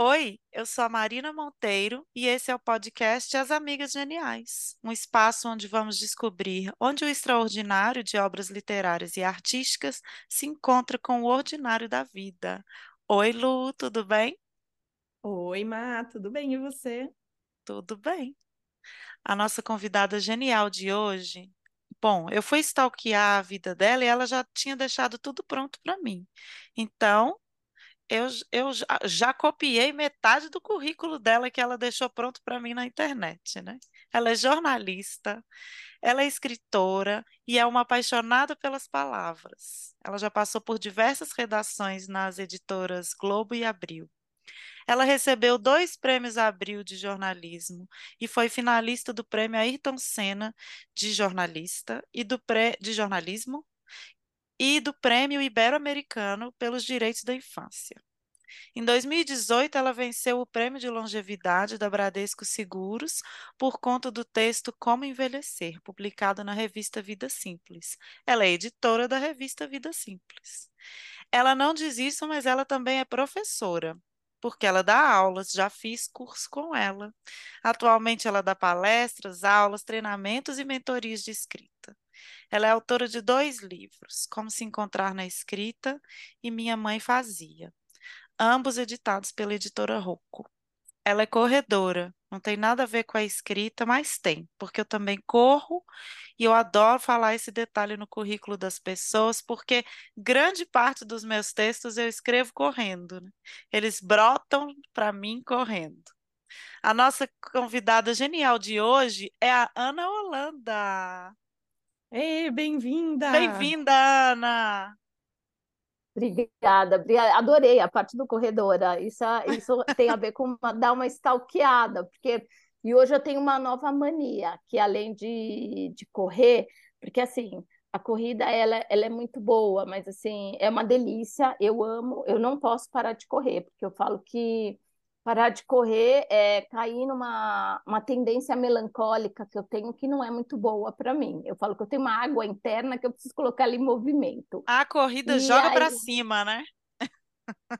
Oi, eu sou a Marina Monteiro e esse é o podcast As Amigas Geniais, um espaço onde vamos descobrir onde o extraordinário de obras literárias e artísticas se encontra com o ordinário da vida. Oi, Lu, tudo bem? Oi, Má, tudo bem? E você? Tudo bem. A nossa convidada genial de hoje. Bom, eu fui stalkear a vida dela e ela já tinha deixado tudo pronto para mim. Então, eu, eu já, copiei metade do currículo dela que ela deixou pronto para mim na internet, né? Ela é jornalista, ela é escritora e é uma apaixonada pelas palavras. Ela já passou por diversas redações nas editoras Globo e Abril. Ela recebeu dois prêmios Abril de jornalismo e foi finalista do prêmio Ayrton Senna de jornalista e do pré de jornalismo e do Prêmio Ibero-Americano pelos Direitos da Infância. Em 2018, ela venceu o Prêmio de Longevidade da Bradesco Seguros por conta do texto Como Envelhecer, publicado na revista Vida Simples. Ela é editora da revista Vida Simples. Ela não diz isso, mas ela também é professora, porque ela dá aulas, já fiz curso com ela. Atualmente, ela dá palestras, aulas, treinamentos e mentorias de escrita. Ela é autora de dois livros, Como se encontrar na escrita e Minha mãe fazia, ambos editados pela editora Rocco. Ela é corredora, não tem nada a ver com a escrita, mas tem, porque eu também corro e eu adoro falar esse detalhe no currículo das pessoas, porque grande parte dos meus textos eu escrevo correndo, né? Eles brotam para mim correndo. A nossa convidada genial de hoje é a Ana Holanda. Ei, bem-vinda! Bem-vinda, Ana! Obrigada, obrigada, adorei a parte do corredora. Isso, isso tem a ver com uma, dar uma stalkeada, porque e hoje eu tenho uma nova mania, que além de, de correr, porque assim, a corrida ela, ela é muito boa, mas assim, é uma delícia, eu amo, eu não posso parar de correr, porque eu falo que parar de correr é cair numa uma tendência melancólica que eu tenho que não é muito boa para mim. Eu falo que eu tenho uma água interna que eu preciso colocar ali em movimento. A corrida e joga aí... para cima, né?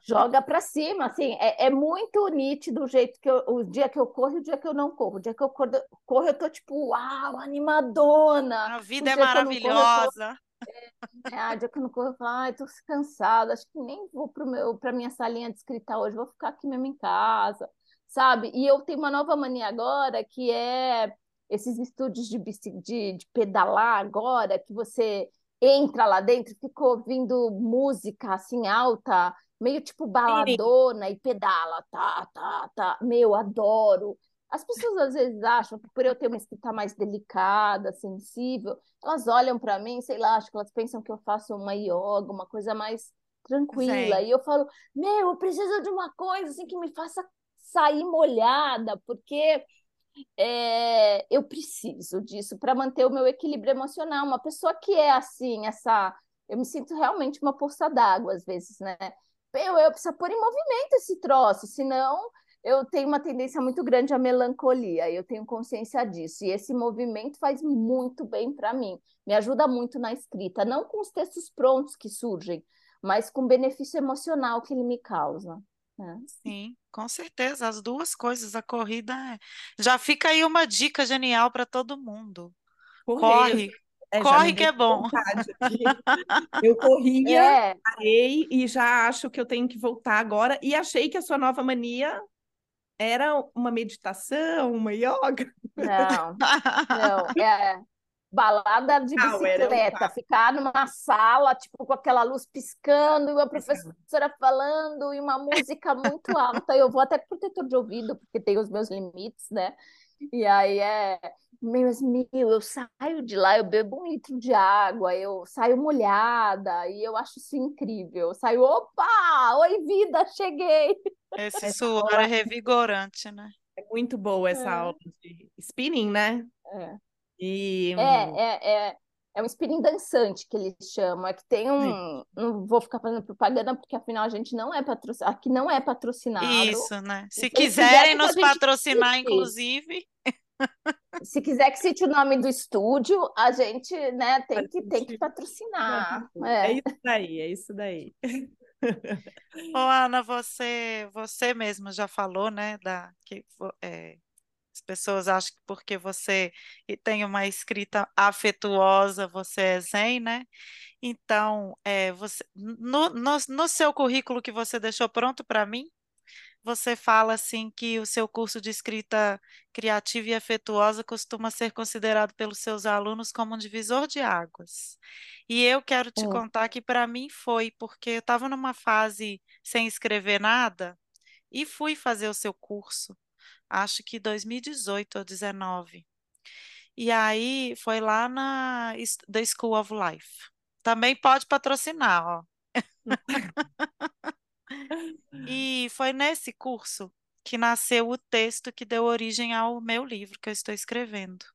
joga para cima, assim, é, é, muito nítido o jeito que eu, o dia que eu corro e o dia que eu não corro. O dia que eu corro, corro eu tô tipo, uau, animadona. A vida é maravilhosa. É, a dia que eu não corro, eu falo, ai, tô cansada, acho que nem vou pro meu, pra minha salinha de escrita hoje, vou ficar aqui mesmo em casa, sabe? E eu tenho uma nova mania agora, que é esses estúdios de, de, de pedalar agora, que você entra lá dentro, fica ouvindo música assim alta, meio tipo baladona e pedala, tá, tá, tá. Meu, adoro. As pessoas às vezes acham que por eu ter uma escrita mais delicada, sensível, elas olham para mim, sei lá, acho que elas pensam que eu faço uma yoga, uma coisa mais tranquila. E eu falo, meu, eu preciso de uma coisa assim que me faça sair molhada, porque é, eu preciso disso para manter o meu equilíbrio emocional. Uma pessoa que é assim, essa, eu me sinto realmente uma poça d'água às vezes, né? Eu, eu preciso pôr em movimento esse troço, senão eu tenho uma tendência muito grande à melancolia, eu tenho consciência disso. E esse movimento faz muito bem para mim, me ajuda muito na escrita, não com os textos prontos que surgem, mas com o benefício emocional que ele me causa. Né? Sim, com certeza, as duas coisas. A corrida é... já fica aí uma dica genial para todo mundo. Corre, é, corre que é bom. Eu corria, é. parei e já acho que eu tenho que voltar agora. E achei que a sua nova mania era uma meditação, uma yoga? Não, não, é balada de bicicleta, ficar numa sala, tipo, com aquela luz piscando, e uma professora falando, e uma música muito alta. Eu vou até protetor de ouvido, porque tem os meus limites, né? E aí é meu, eu saio de lá, eu bebo um litro de água, eu saio molhada, e eu acho isso incrível. Eu saio, opa! Oi, vida, cheguei! Esse suor é revigorante, né? É muito boa essa é. aula de spinning, né? É. E... É, é, é, é um spinning dançante que eles chamam. É que tem um. Sim. Não vou ficar fazendo propaganda, porque afinal a gente não é patrocinado. Aqui não é patrocinado. Isso, né? Se quiserem nos patrocinar, inclusive. Se quiser que cite o nome do estúdio, a gente né, tem, que, tem que patrocinar. É. é isso daí, é isso daí. Ô, Ana, você, você mesma já falou, né, da, que é, as pessoas acham que porque você tem uma escrita afetuosa, você é zen, né? Então, é, você, no, no, no seu currículo que você deixou pronto para mim, você fala assim que o seu curso de escrita criativa e afetuosa costuma ser considerado pelos seus alunos como um divisor de águas. E eu quero te é. contar que para mim foi, porque eu estava numa fase sem escrever nada e fui fazer o seu curso, acho que 2018 ou 2019. E aí foi lá na The School of Life. Também pode patrocinar, ó. E foi nesse curso que nasceu o texto que deu origem ao meu livro que eu estou escrevendo.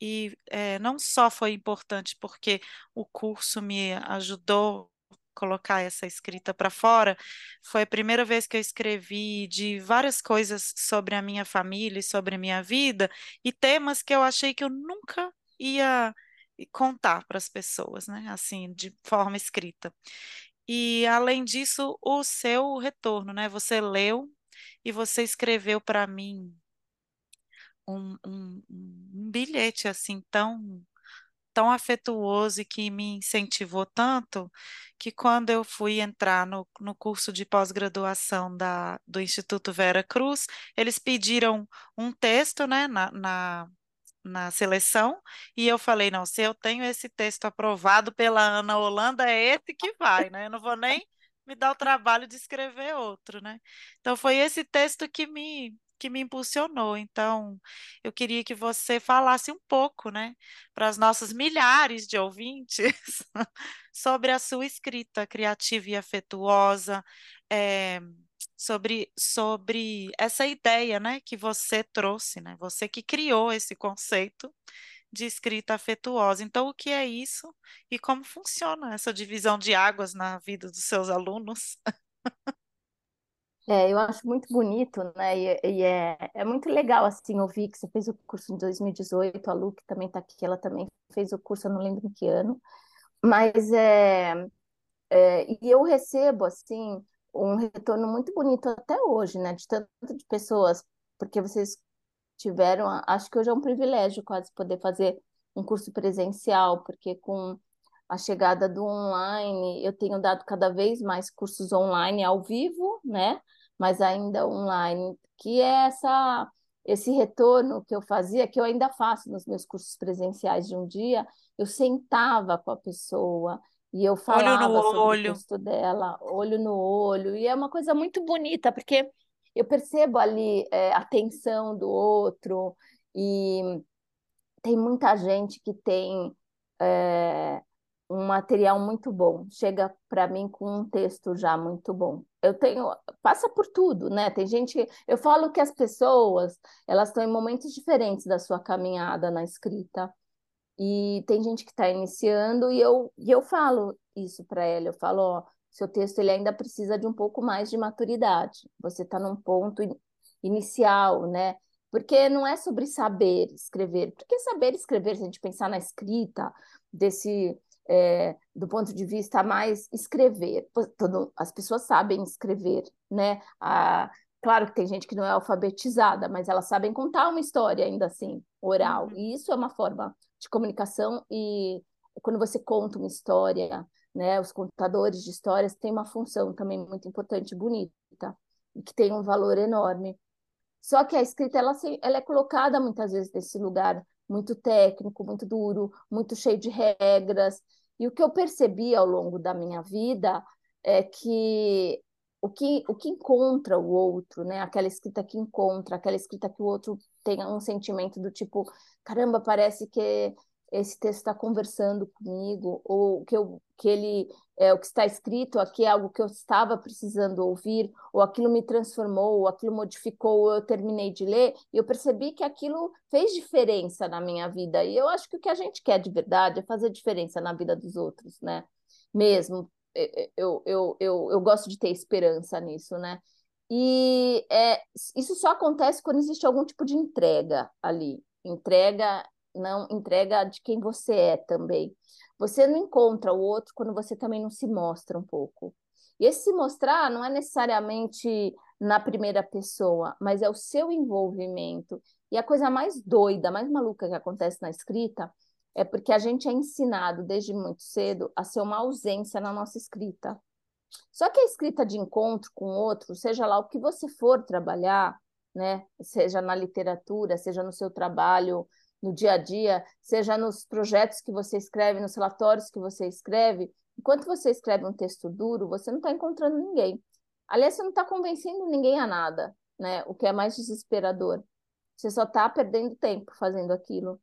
E é, não só foi importante porque o curso me ajudou a colocar essa escrita para fora, foi a primeira vez que eu escrevi de várias coisas sobre a minha família e sobre a minha vida, e temas que eu achei que eu nunca ia contar para as pessoas, né? Assim, de forma escrita. E além disso, o seu retorno, né? Você leu e você escreveu para mim um, um, um bilhete assim tão tão afetuoso e que me incentivou tanto que quando eu fui entrar no, no curso de pós-graduação da, do Instituto Vera Cruz, eles pediram um texto né, na, na, na seleção e eu falei, não, se eu tenho esse texto aprovado pela Ana Holanda, é esse que vai, né? Eu não vou nem me dar o trabalho de escrever outro, né? Então foi esse texto que me que me impulsionou. Então, eu queria que você falasse um pouco, né, para as nossas milhares de ouvintes sobre a sua escrita criativa e afetuosa, é, sobre, sobre essa ideia, né, que você trouxe, né, você que criou esse conceito de escrita afetuosa. Então, o que é isso e como funciona essa divisão de águas na vida dos seus alunos? É, eu acho muito bonito, né? E, e, é, é muito legal assim ouvir que você fez o curso em 2018, a Lu que também está aqui, ela também fez o curso, eu não lembro em que ano, mas é, é e eu recebo assim um retorno muito bonito até hoje, né? De tanto de pessoas, porque vocês tiveram, acho que hoje é um privilégio quase poder fazer um curso presencial, porque com a chegada do online, eu tenho dado cada vez mais cursos online ao vivo, né? Mas ainda online, que é essa esse retorno que eu fazia, que eu ainda faço nos meus cursos presenciais de um dia, eu sentava com a pessoa, e eu falava olho sobre olho. o texto dela, olho no olho, e é uma coisa muito bonita, porque eu percebo ali é, a tensão do outro, e tem muita gente que tem é, um material muito bom, chega para mim com um texto já muito bom. Eu tenho, passa por tudo, né? Tem gente, eu falo que as pessoas, elas estão em momentos diferentes da sua caminhada na escrita. E tem gente que está iniciando e eu, e eu falo isso para ela. Eu falo, ó, seu texto ele ainda precisa de um pouco mais de maturidade. Você está num ponto in, inicial, né? Porque não é sobre saber escrever. Porque saber escrever, se a gente pensar na escrita desse é, do ponto de vista mais escrever, todo, as pessoas sabem escrever, né? A, Claro que tem gente que não é alfabetizada, mas elas sabem contar uma história ainda assim, oral. Uhum. E isso é uma forma de comunicação e quando você conta uma história, né, os contadores de histórias têm uma função também muito importante, bonita, e que tem um valor enorme. Só que a escrita ela, ela é colocada muitas vezes nesse lugar muito técnico, muito duro, muito cheio de regras. E o que eu percebi ao longo da minha vida é que o que, o que encontra o outro, né? Aquela escrita que encontra, aquela escrita que o outro tenha um sentimento do tipo, caramba, parece que esse texto está conversando comigo, ou que, eu, que ele é, o que está escrito aqui é algo que eu estava precisando ouvir, ou aquilo me transformou, ou aquilo modificou, ou eu terminei de ler, e eu percebi que aquilo fez diferença na minha vida. E eu acho que o que a gente quer de verdade é fazer diferença na vida dos outros, né? Mesmo eu, eu, eu, eu gosto de ter esperança nisso, né? E é, isso só acontece quando existe algum tipo de entrega ali. Entrega, não entrega de quem você é também. Você não encontra o outro quando você também não se mostra um pouco. E esse se mostrar não é necessariamente na primeira pessoa, mas é o seu envolvimento. E a coisa mais doida, mais maluca que acontece na escrita é porque a gente é ensinado desde muito cedo a ser uma ausência na nossa escrita. Só que a escrita de encontro com outro, seja lá o que você for trabalhar, né, seja na literatura, seja no seu trabalho no dia a dia, seja nos projetos que você escreve, nos relatórios que você escreve, enquanto você escreve um texto duro, você não está encontrando ninguém. Aliás, você não está convencendo ninguém a nada, né? O que é mais desesperador. Você só está perdendo tempo fazendo aquilo.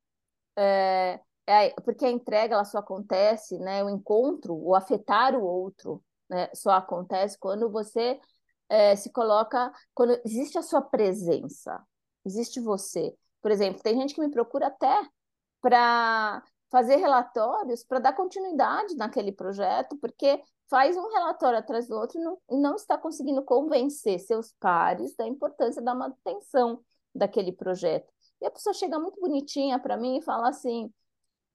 É, é, porque a entrega ela só acontece, né? O encontro, o afetar o outro, né? Só acontece quando você é, se coloca, quando existe a sua presença, existe você. Por exemplo, tem gente que me procura até para fazer relatórios para dar continuidade naquele projeto, porque faz um relatório atrás do outro e não, e não está conseguindo convencer seus pares da importância da manutenção daquele projeto. E a pessoa chega muito bonitinha para mim e fala assim: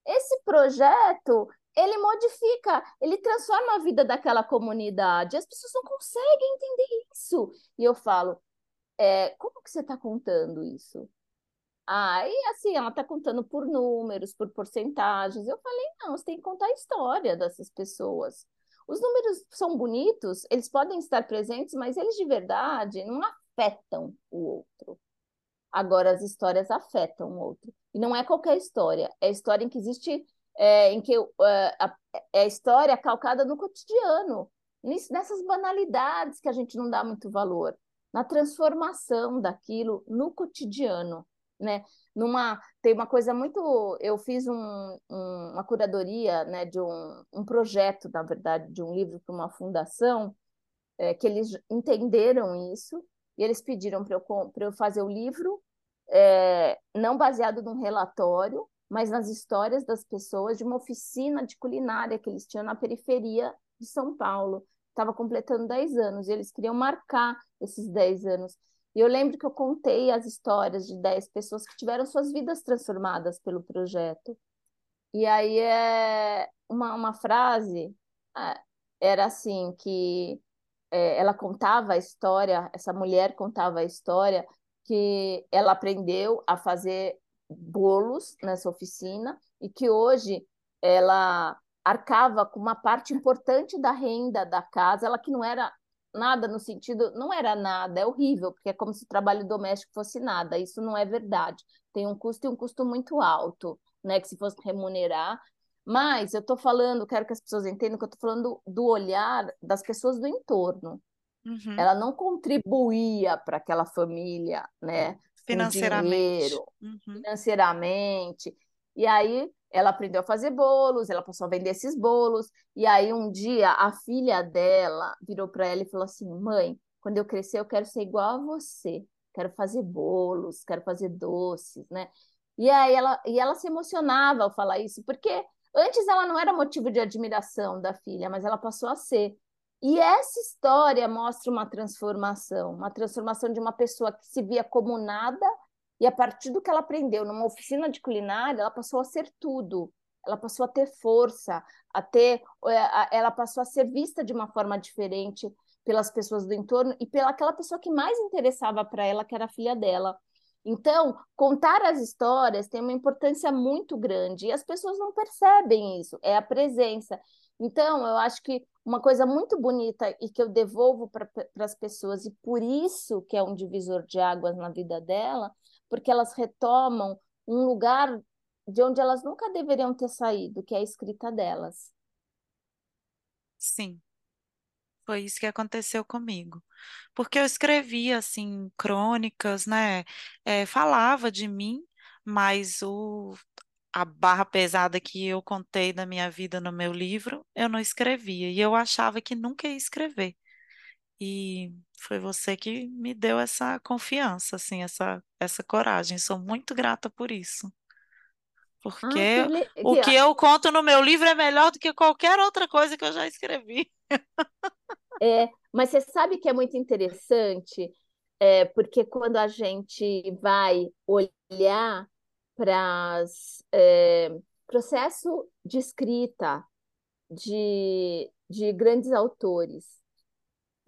esse projeto ele modifica, ele transforma a vida daquela comunidade. As pessoas não conseguem entender isso. E eu falo: é, como que você está contando isso? Aí, assim, ela está contando por números, por porcentagens. Eu falei, não, você tem que contar a história dessas pessoas. Os números são bonitos, eles podem estar presentes, mas eles de verdade não afetam o outro. Agora, as histórias afetam o outro. E não é qualquer história, é a história em que existe, é, em que é, a, é a história calcada no cotidiano, nessas banalidades que a gente não dá muito valor, na transformação daquilo no cotidiano né? Numa, tem uma coisa muito. Eu fiz um, um, uma curadoria né, de um, um projeto, na verdade, de um livro para uma fundação, é, que eles entenderam isso e eles pediram para eu, eu fazer o livro, é, não baseado num relatório, mas nas histórias das pessoas de uma oficina de culinária que eles tinham na periferia de São Paulo. Estava completando 10 anos e eles queriam marcar esses 10 anos. E eu lembro que eu contei as histórias de 10 pessoas que tiveram suas vidas transformadas pelo projeto. E aí é uma, uma frase é, era assim que é, ela contava a história, essa mulher contava a história que ela aprendeu a fazer bolos nessa oficina e que hoje ela arcava com uma parte importante da renda da casa, ela que não era nada no sentido, não era nada, é horrível, porque é como se o trabalho doméstico fosse nada. Isso não é verdade. Tem um custo e um custo muito alto, né? Que se fosse remunerar. Mas eu estou falando, quero que as pessoas entendam que eu estou falando do olhar das pessoas do entorno. Uhum. Ela não contribuía para aquela família, né? Financeiramente. Dinheiro, uhum. financeiramente. E aí ela aprendeu a fazer bolos, ela passou a vender esses bolos, e aí um dia a filha dela virou para ela e falou assim: "Mãe, quando eu crescer eu quero ser igual a você, quero fazer bolos, quero fazer doces, né?" E aí ela e ela se emocionava ao falar isso, porque antes ela não era motivo de admiração da filha, mas ela passou a ser. E essa história mostra uma transformação, uma transformação de uma pessoa que se via como nada e a partir do que ela aprendeu numa oficina de culinária, ela passou a ser tudo. Ela passou a ter força, a ter, é, ela passou a ser vista de uma forma diferente pelas pessoas do entorno e pela aquela pessoa que mais interessava para ela, que era a filha dela. Então, contar as histórias tem uma importância muito grande e as pessoas não percebem isso, é a presença. Então, eu acho que uma coisa muito bonita e que eu devolvo para as pessoas, e por isso que é um divisor de águas na vida dela, porque elas retomam um lugar de onde elas nunca deveriam ter saído, que é a escrita delas. Sim. Foi isso que aconteceu comigo. Porque eu escrevia, assim, crônicas, né? É, falava de mim, mas o, a barra pesada que eu contei da minha vida no meu livro, eu não escrevia. E eu achava que nunca ia escrever. E foi você que me deu essa confiança, assim, essa, essa coragem. Sou muito grata por isso. Porque ah, que o que eu conto no meu livro é melhor do que qualquer outra coisa que eu já escrevi. É, mas você sabe que é muito interessante, é, porque quando a gente vai olhar para é, processo de escrita de, de grandes autores.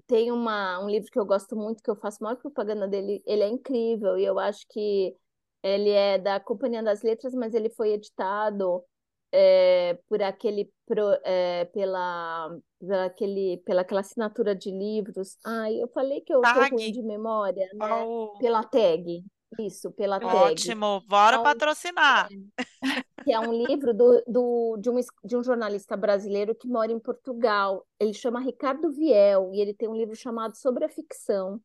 Tem uma, um livro que eu gosto muito, que eu faço maior propaganda dele, ele é incrível, e eu acho que ele é da Companhia das Letras, mas ele foi editado é, por aquele pro, é, pela pela aquele pela aquela assinatura de livros. Ai, eu falei que eu tag. tô ruim de memória, né? Oh. Pela tag. Isso, pela tag. Ótimo, bora então, patrocinar. Que é um livro do, do, de, um, de um jornalista brasileiro que mora em Portugal. Ele chama Ricardo Viel e ele tem um livro chamado Sobre a Ficção,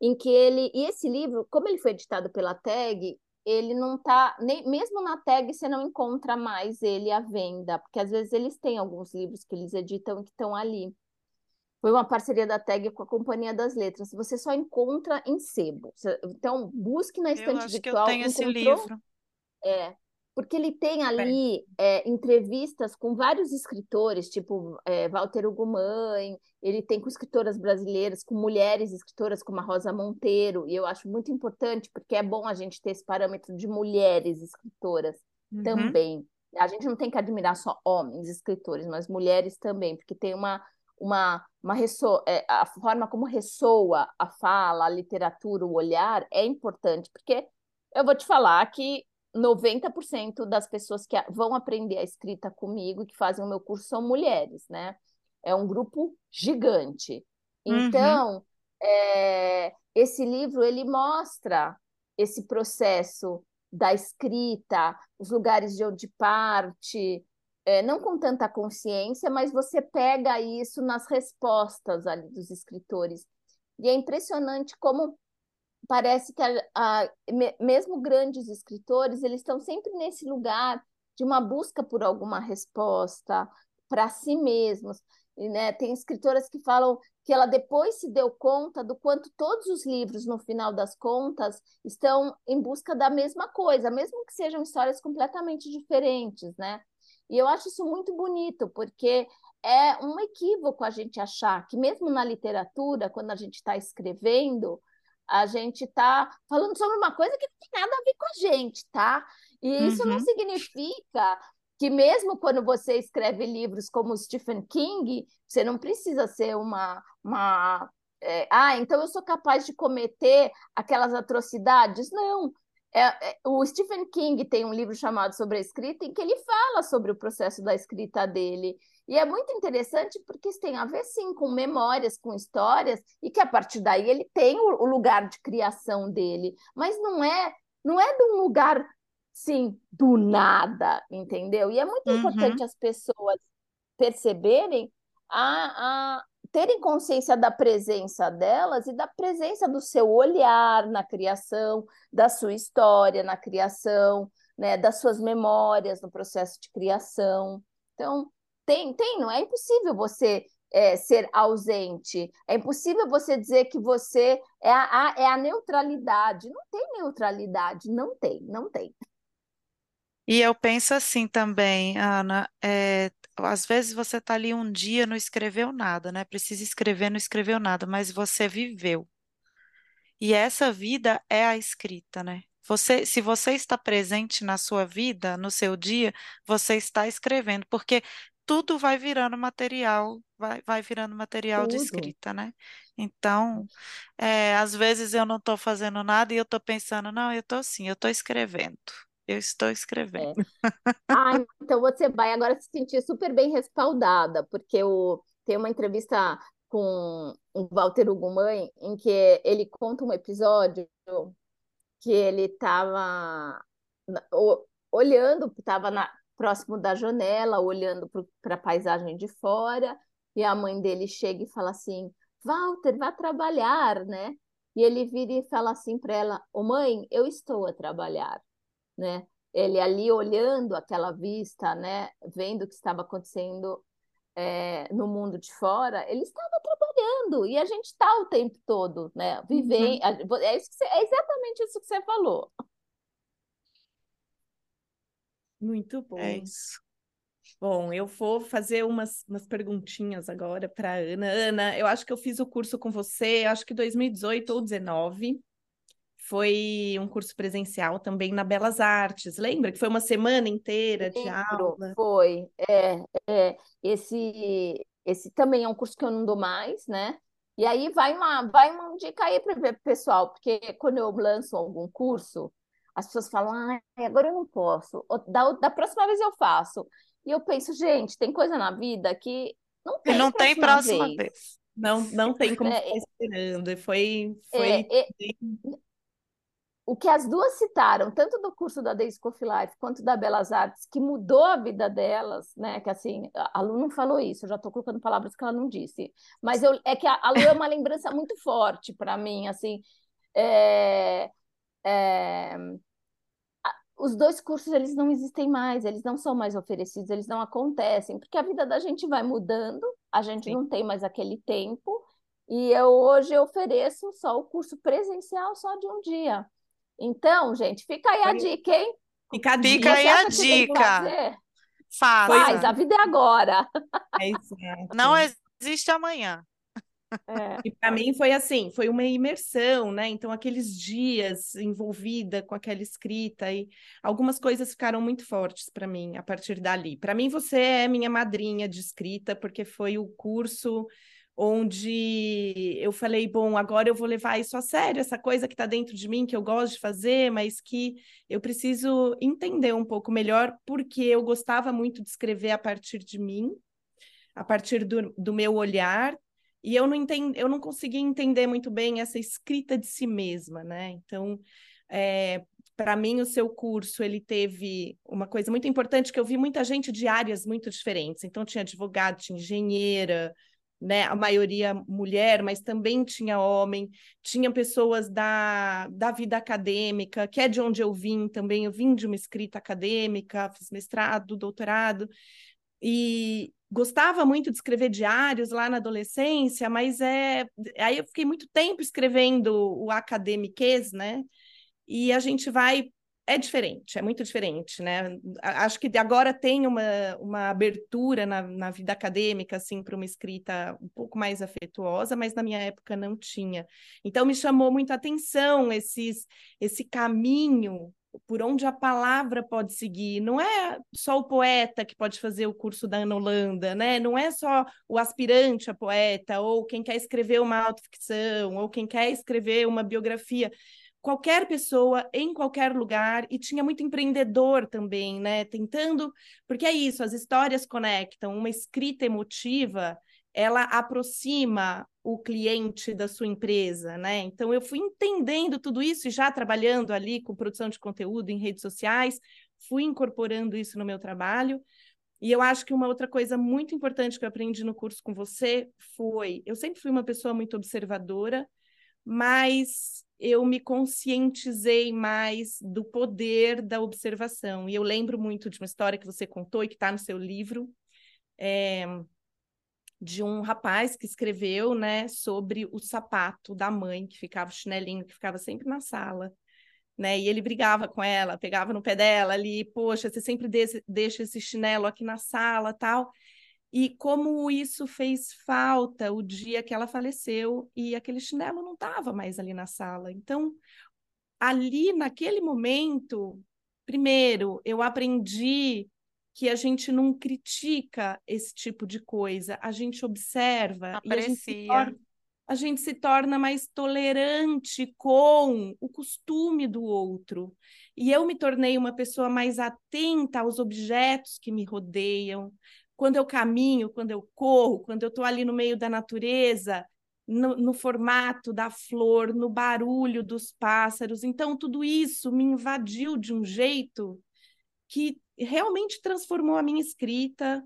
em que ele. E esse livro, como ele foi editado pela tag, ele não tá. Nem, mesmo na tag você não encontra mais ele à venda, porque às vezes eles têm alguns livros que eles editam que estão ali. Foi uma parceria da TAG com a Companhia das Letras. Você só encontra em sebo. Então, busque na estante eu acho virtual. Que eu tenho esse livro. É, porque ele tem ali é, entrevistas com vários escritores, tipo é, Walter Ugumãe, ele tem com escritoras brasileiras, com mulheres escritoras como a Rosa Monteiro, e eu acho muito importante, porque é bom a gente ter esse parâmetro de mulheres escritoras uhum. também. A gente não tem que admirar só homens escritores, mas mulheres também, porque tem uma uma, uma resso... É, a forma como ressoa a fala, a literatura, o olhar é importante, porque eu vou te falar que 90% das pessoas que vão aprender a escrita comigo, que fazem o meu curso, são mulheres, né? É um grupo gigante. Uhum. Então, uhum. é, esse livro, ele mostra esse processo da escrita, os lugares de onde parte, é, não com tanta consciência, mas você pega isso nas respostas ali dos escritores. E é impressionante como parece que a, a, mesmo grandes escritores, eles estão sempre nesse lugar de uma busca por alguma resposta para si mesmos. E, né, tem escritoras que falam que ela depois se deu conta do quanto todos os livros, no final das contas, estão em busca da mesma coisa, mesmo que sejam histórias completamente diferentes, né? E eu acho isso muito bonito, porque é um equívoco a gente achar que, mesmo na literatura, quando a gente está escrevendo, a gente está falando sobre uma coisa que não tem nada a ver com a gente, tá? E isso uhum. não significa que mesmo quando você escreve livros como Stephen King, você não precisa ser uma, uma é, ah, então eu sou capaz de cometer aquelas atrocidades. Não, é, é, o Stephen King tem um livro chamado Sobre a Escrita, em que ele fala sobre o processo da escrita dele. E é muito interessante porque isso tem a ver, sim, com memórias, com histórias, e que a partir daí ele tem o, o lugar de criação dele. Mas não é, não é de um lugar, sim, do nada, entendeu? E é muito uhum. importante as pessoas perceberem a, a, terem consciência da presença delas e da presença do seu olhar na criação, da sua história na criação, né, das suas memórias no processo de criação. Então, tem, tem, não é impossível você é, ser ausente, é impossível você dizer que você é a, a, é a neutralidade. Não tem neutralidade, não tem, não tem. E eu penso assim também, Ana, é, às vezes você está ali um dia, não escreveu nada, né? Precisa escrever, não escreveu nada, mas você viveu. E essa vida é a escrita, né? Você, se você está presente na sua vida, no seu dia, você está escrevendo, porque tudo vai virando material, vai, vai virando material de escrita, né? Então, é, às vezes eu não estou fazendo nada e eu estou pensando, não, eu estou assim, eu estou escrevendo. Eu estou escrevendo. É. Ah, então você vai agora se sentir super bem respaldada, porque o, tem uma entrevista com o Walter Ugumãe em que ele conta um episódio que ele estava olhando, estava próximo da janela, olhando para a paisagem de fora, e a mãe dele chega e fala assim: Walter, vá trabalhar, né? E ele vira e fala assim para ela: Ô oh, mãe, eu estou a trabalhar né? Ele ali olhando aquela vista, né? Vendo o que estava acontecendo é, no mundo de fora, ele estava trabalhando e a gente está o tempo todo, né? Vivendo. Uhum. É, isso você, é exatamente isso que você falou. Muito bom. É isso. Bom, eu vou fazer umas, umas perguntinhas agora para Ana. Ana, eu acho que eu fiz o curso com você, acho que 2018 ou 2019 foi um curso presencial também na Belas Artes. Lembra que foi uma semana inteira de Lembro, aula? Foi, é, é. Esse, esse também é um curso que eu não dou mais, né? E aí vai uma, vai uma dica aí para o pessoal, porque quando eu lanço algum curso, as pessoas falam, ah, agora eu não posso, da, da próxima vez eu faço. E eu penso, gente, tem coisa na vida que não tem, não próxima, tem próxima vez. vez. Não, não tem como é, ficar esperando. Foi, foi é, é, o que as duas citaram, tanto do curso da Day School Life quanto da Belas Artes, que mudou a vida delas, né? Que assim, a Lu não falou isso, eu já estou colocando palavras que ela não disse. Mas eu, é que a, a Lu é uma lembrança muito forte para mim, assim. É, é, os dois cursos eles não existem mais, eles não são mais oferecidos, eles não acontecem, porque a vida da gente vai mudando, a gente Sim. não tem mais aquele tempo, e eu hoje ofereço só o curso presencial só de um dia. Então, gente, fica aí a dica, hein? Fica, a dica. Fica aí a dica. Faz. Faz, a vida é agora. É exato. Não existe amanhã. É. E para mim foi assim, foi uma imersão, né? Então aqueles dias envolvida com aquela escrita e algumas coisas ficaram muito fortes para mim a partir dali. Para mim você é minha madrinha de escrita porque foi o curso onde eu falei, bom, agora eu vou levar isso a sério, essa coisa que está dentro de mim, que eu gosto de fazer, mas que eu preciso entender um pouco melhor, porque eu gostava muito de escrever a partir de mim, a partir do, do meu olhar, e eu não entendo, eu não conseguia entender muito bem essa escrita de si mesma, né? Então, é, para mim, o seu curso ele teve uma coisa muito importante que eu vi muita gente de áreas muito diferentes. Então, tinha advogado, tinha engenheira, né, a maioria mulher, mas também tinha homem, tinha pessoas da, da vida acadêmica, que é de onde eu vim também, eu vim de uma escrita acadêmica, fiz mestrado, doutorado, e gostava muito de escrever diários lá na adolescência, mas é aí eu fiquei muito tempo escrevendo o academiquez, né? E a gente vai é diferente, é muito diferente, né? Acho que agora tem uma, uma abertura na, na vida acadêmica, assim, para uma escrita um pouco mais afetuosa, mas na minha época não tinha. Então me chamou muito a atenção esses, esse caminho por onde a palavra pode seguir. Não é só o poeta que pode fazer o curso da Ana Holanda, né? Não é só o aspirante a poeta, ou quem quer escrever uma autoficção, ou quem quer escrever uma biografia qualquer pessoa em qualquer lugar e tinha muito empreendedor também, né? Tentando, porque é isso, as histórias conectam, uma escrita emotiva, ela aproxima o cliente da sua empresa, né? Então eu fui entendendo tudo isso e já trabalhando ali com produção de conteúdo em redes sociais, fui incorporando isso no meu trabalho. E eu acho que uma outra coisa muito importante que eu aprendi no curso com você foi, eu sempre fui uma pessoa muito observadora, mas eu me conscientizei mais do poder da observação. E eu lembro muito de uma história que você contou e que está no seu livro, é, de um rapaz que escreveu né, sobre o sapato da mãe, que ficava o chinelinho, que ficava sempre na sala. Né? E ele brigava com ela, pegava no pé dela ali, poxa, você sempre deixa esse chinelo aqui na sala, tal e como isso fez falta o dia que ela faleceu e aquele chinelo não estava mais ali na sala. Então, ali naquele momento, primeiro, eu aprendi que a gente não critica esse tipo de coisa, a gente observa Aprecia. e a gente, se torna, a gente se torna mais tolerante com o costume do outro. E eu me tornei uma pessoa mais atenta aos objetos que me rodeiam, quando eu caminho, quando eu corro, quando eu estou ali no meio da natureza, no, no, formato da flor, no barulho dos pássaros. Então, tudo isso me invadiu de um jeito que realmente transformou a minha escrita.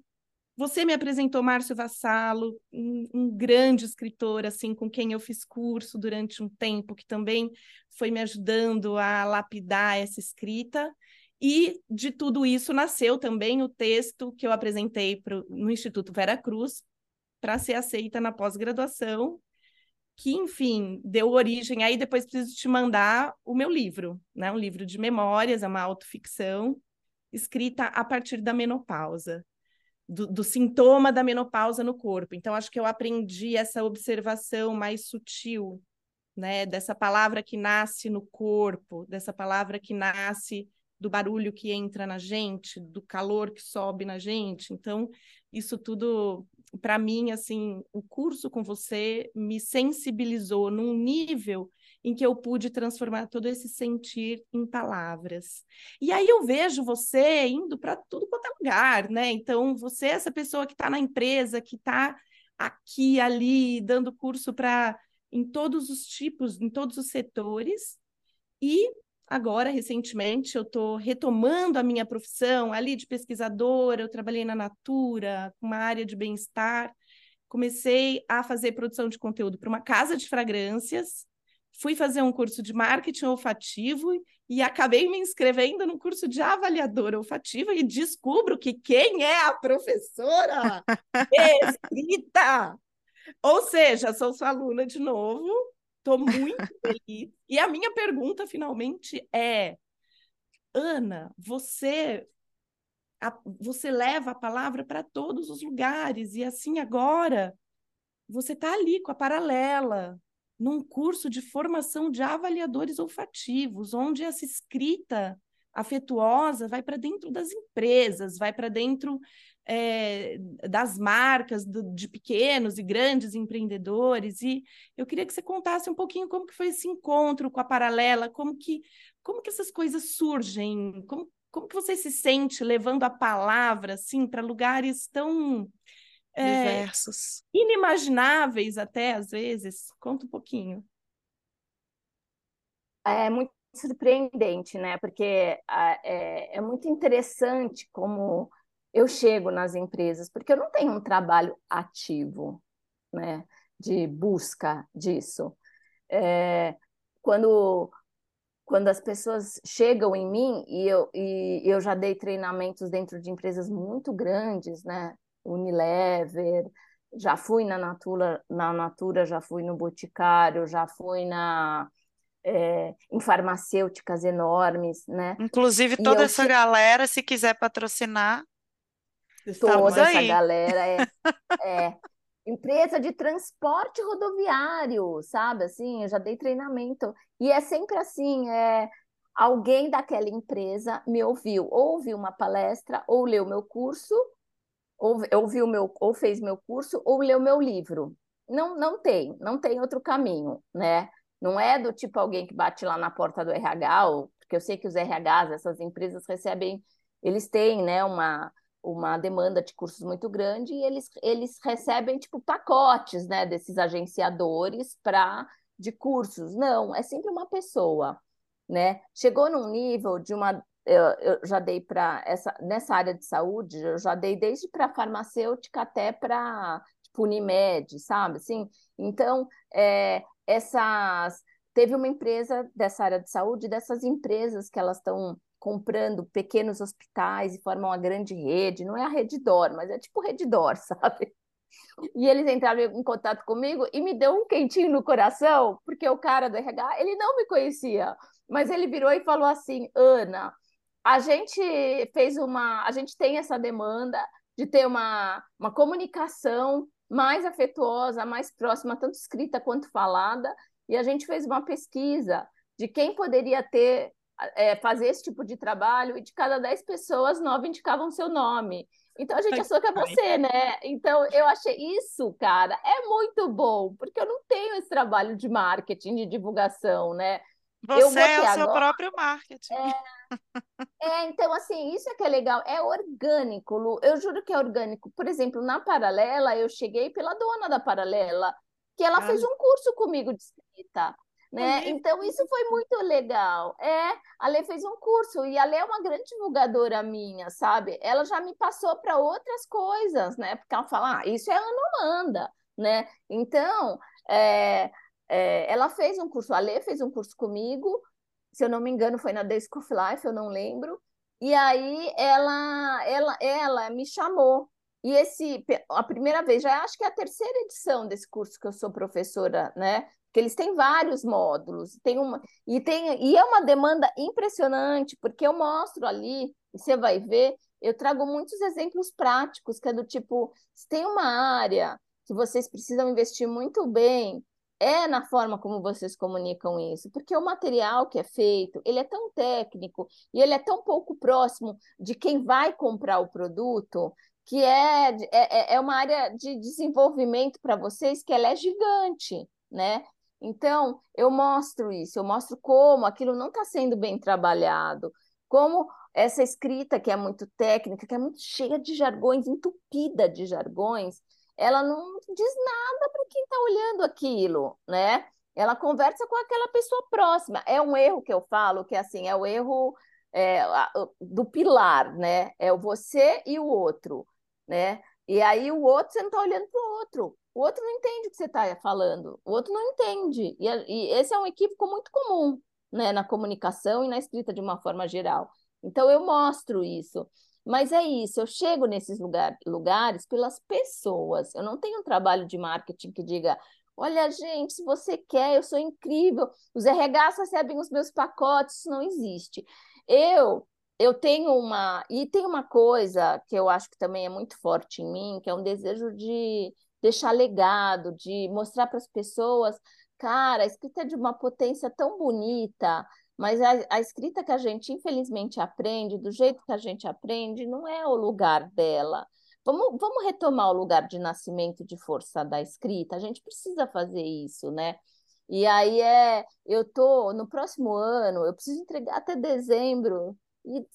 Você me apresentou Márcio Vassalo, um, um grande escritor, assim, com quem eu fiz curso durante um tempo, que também foi me ajudando a lapidar essa escrita. E de tudo isso nasceu também o texto que eu apresentei pro, no Instituto Vera Cruz para ser aceita na pós-graduação, que, enfim, deu origem. Aí depois preciso te mandar o meu livro, né? Um livro de memórias, é uma autoficção, escrita a partir da menopausa. Do, do, sintoma da menopausa no corpo. Então, acho que eu aprendi essa observação mais sutil né? Dessa palavra que nasce no corpo, dessa palavra que nasce do barulho que entra na gente, do calor que sobe na gente. Então, isso tudo, para mim, assim, o curso com você me sensibilizou num nível em que eu pude transformar todo esse sentir em palavras. E aí eu vejo você indo para tudo quanto é lugar, né? Então, você é essa pessoa que está na empresa, que está aqui, ali, dando curso para em todos os tipos, em todos os setores. E agora, recentemente, eu estou retomando a minha profissão ali de pesquisadora, eu trabalhei na Natura, uma área de bem-estar, comecei a fazer produção de conteúdo para uma casa de fragrâncias, fui fazer um curso de marketing olfativo e acabei me inscrevendo no curso de avaliadora olfativa. E descubro que quem é a professora? Escrita! Ou seja, sou sua aluna de novo, estou muito feliz. E a minha pergunta, finalmente, é: Ana, você a, você leva a palavra para todos os lugares, e assim agora você está ali com a paralela, num curso de formação de avaliadores olfativos, onde essa escrita afetuosa vai para dentro das empresas, vai para dentro é, das marcas do, de pequenos e grandes empreendedores e eu queria que você contasse um pouquinho como que foi esse encontro com a Paralela, como que como que essas coisas surgem, como, como que você se sente levando a palavra assim para lugares tão é, diversos, inimagináveis até às vezes. Conta um pouquinho. É muito surpreendente, né? Porque é, é muito interessante como eu chego nas empresas, porque eu não tenho um trabalho ativo, né, de busca disso. É, quando quando as pessoas chegam em mim e eu, e eu já dei treinamentos dentro de empresas muito grandes, né, Unilever, já fui na Natura, na Natura já fui no Boticário, já fui na é, em farmacêuticas enormes, né? Inclusive toda essa che... galera, se quiser patrocinar, Toda essa galera é, é empresa de transporte rodoviário, sabe? Assim, eu já dei treinamento. E é sempre assim, é alguém daquela empresa me ouviu, ou ouviu uma palestra, ou leu meu curso, ou ouviu meu, ou fez meu curso, ou leu meu livro. Não, não tem, não tem outro caminho, né? Não é do tipo alguém que bate lá na porta do RH, ou, porque eu sei que os RHs, essas empresas recebem, eles têm, né, uma uma demanda de cursos muito grande e eles, eles recebem tipo pacotes né, desses agenciadores para de cursos. Não, é sempre uma pessoa. Né? Chegou num nível de uma. Eu, eu já dei para essa nessa área de saúde, eu já dei desde para farmacêutica até para tipo, Unimed, sabe? Assim, então, é, essas. Teve uma empresa dessa área de saúde, dessas empresas que elas estão comprando pequenos hospitais e formam uma grande rede. Não é a Redditor, mas é tipo Redditor, sabe? E eles entraram em contato comigo e me deu um quentinho no coração, porque o cara do RH, ele não me conhecia, mas ele virou e falou assim: Ana, a gente fez uma. A gente tem essa demanda de ter uma, uma comunicação mais afetuosa, mais próxima, tanto escrita quanto falada, e a gente fez uma pesquisa de quem poderia ter é, fazer esse tipo de trabalho e de cada 10 pessoas, nove indicavam seu nome. Então a gente achou que é você, né? Então eu achei isso, cara, é muito bom, porque eu não tenho esse trabalho de marketing, de divulgação, né? Você é o seu próprio marketing. É, é, então, assim, isso é que é legal, é orgânico, Lu. Eu juro que é orgânico. Por exemplo, na Paralela, eu cheguei pela dona da Paralela, que ela ah. fez um curso comigo de escrita. Né? Então, isso foi muito legal. É, a Lê fez um curso e a Lê é uma grande divulgadora minha, sabe? Ela já me passou para outras coisas, né? Porque ela fala, ah, isso é Ana né? Então, é, é, ela fez um curso, a Lê fez um curso comigo, se eu não me engano, foi na The School of Life, eu não lembro. E aí ela, ela, ela me chamou. E esse, a primeira vez, já acho que é a terceira edição desse curso que eu sou professora, né? Porque eles têm vários módulos, tem uma e tem e é uma demanda impressionante, porque eu mostro ali, e você vai ver, eu trago muitos exemplos práticos, que é do tipo, se tem uma área que vocês precisam investir muito bem é na forma como vocês comunicam isso, porque o material que é feito, ele é tão técnico e ele é tão pouco próximo de quem vai comprar o produto, que é, é, é, é uma área de desenvolvimento para vocês que ela é gigante, né? Então, eu mostro isso, eu mostro como aquilo não está sendo bem trabalhado, como essa escrita que é muito técnica, que é muito cheia de jargões, entupida de jargões, ela não diz nada para quem está olhando aquilo, né? Ela conversa com aquela pessoa próxima. É um erro que eu falo, que assim, é o erro é, do pilar, né? É o você e o outro, né? E aí o outro, você não está olhando para o outro. O outro não entende o que você está falando. O outro não entende. E, e esse é um equívoco muito comum, né? Na comunicação e na escrita de uma forma geral. Então eu mostro isso. Mas é isso, eu chego nesses lugar, lugares pelas pessoas. Eu não tenho um trabalho de marketing que diga: olha, gente, se você quer, eu sou incrível, os RHs recebem os meus pacotes, isso não existe. Eu eu tenho uma e tem uma coisa que eu acho que também é muito forte em mim, que é um desejo de deixar legado, de mostrar para as pessoas, cara, a escrita é de uma potência tão bonita, mas a, a, escrita que a gente, infelizmente, aprende, do jeito que a gente aprende, não é o lugar dela. Vamos, vamos retomar o lugar de nascimento de força da escrita. A gente precisa fazer isso, né? E aí é, eu tô no próximo ano, eu preciso entregar até dezembro e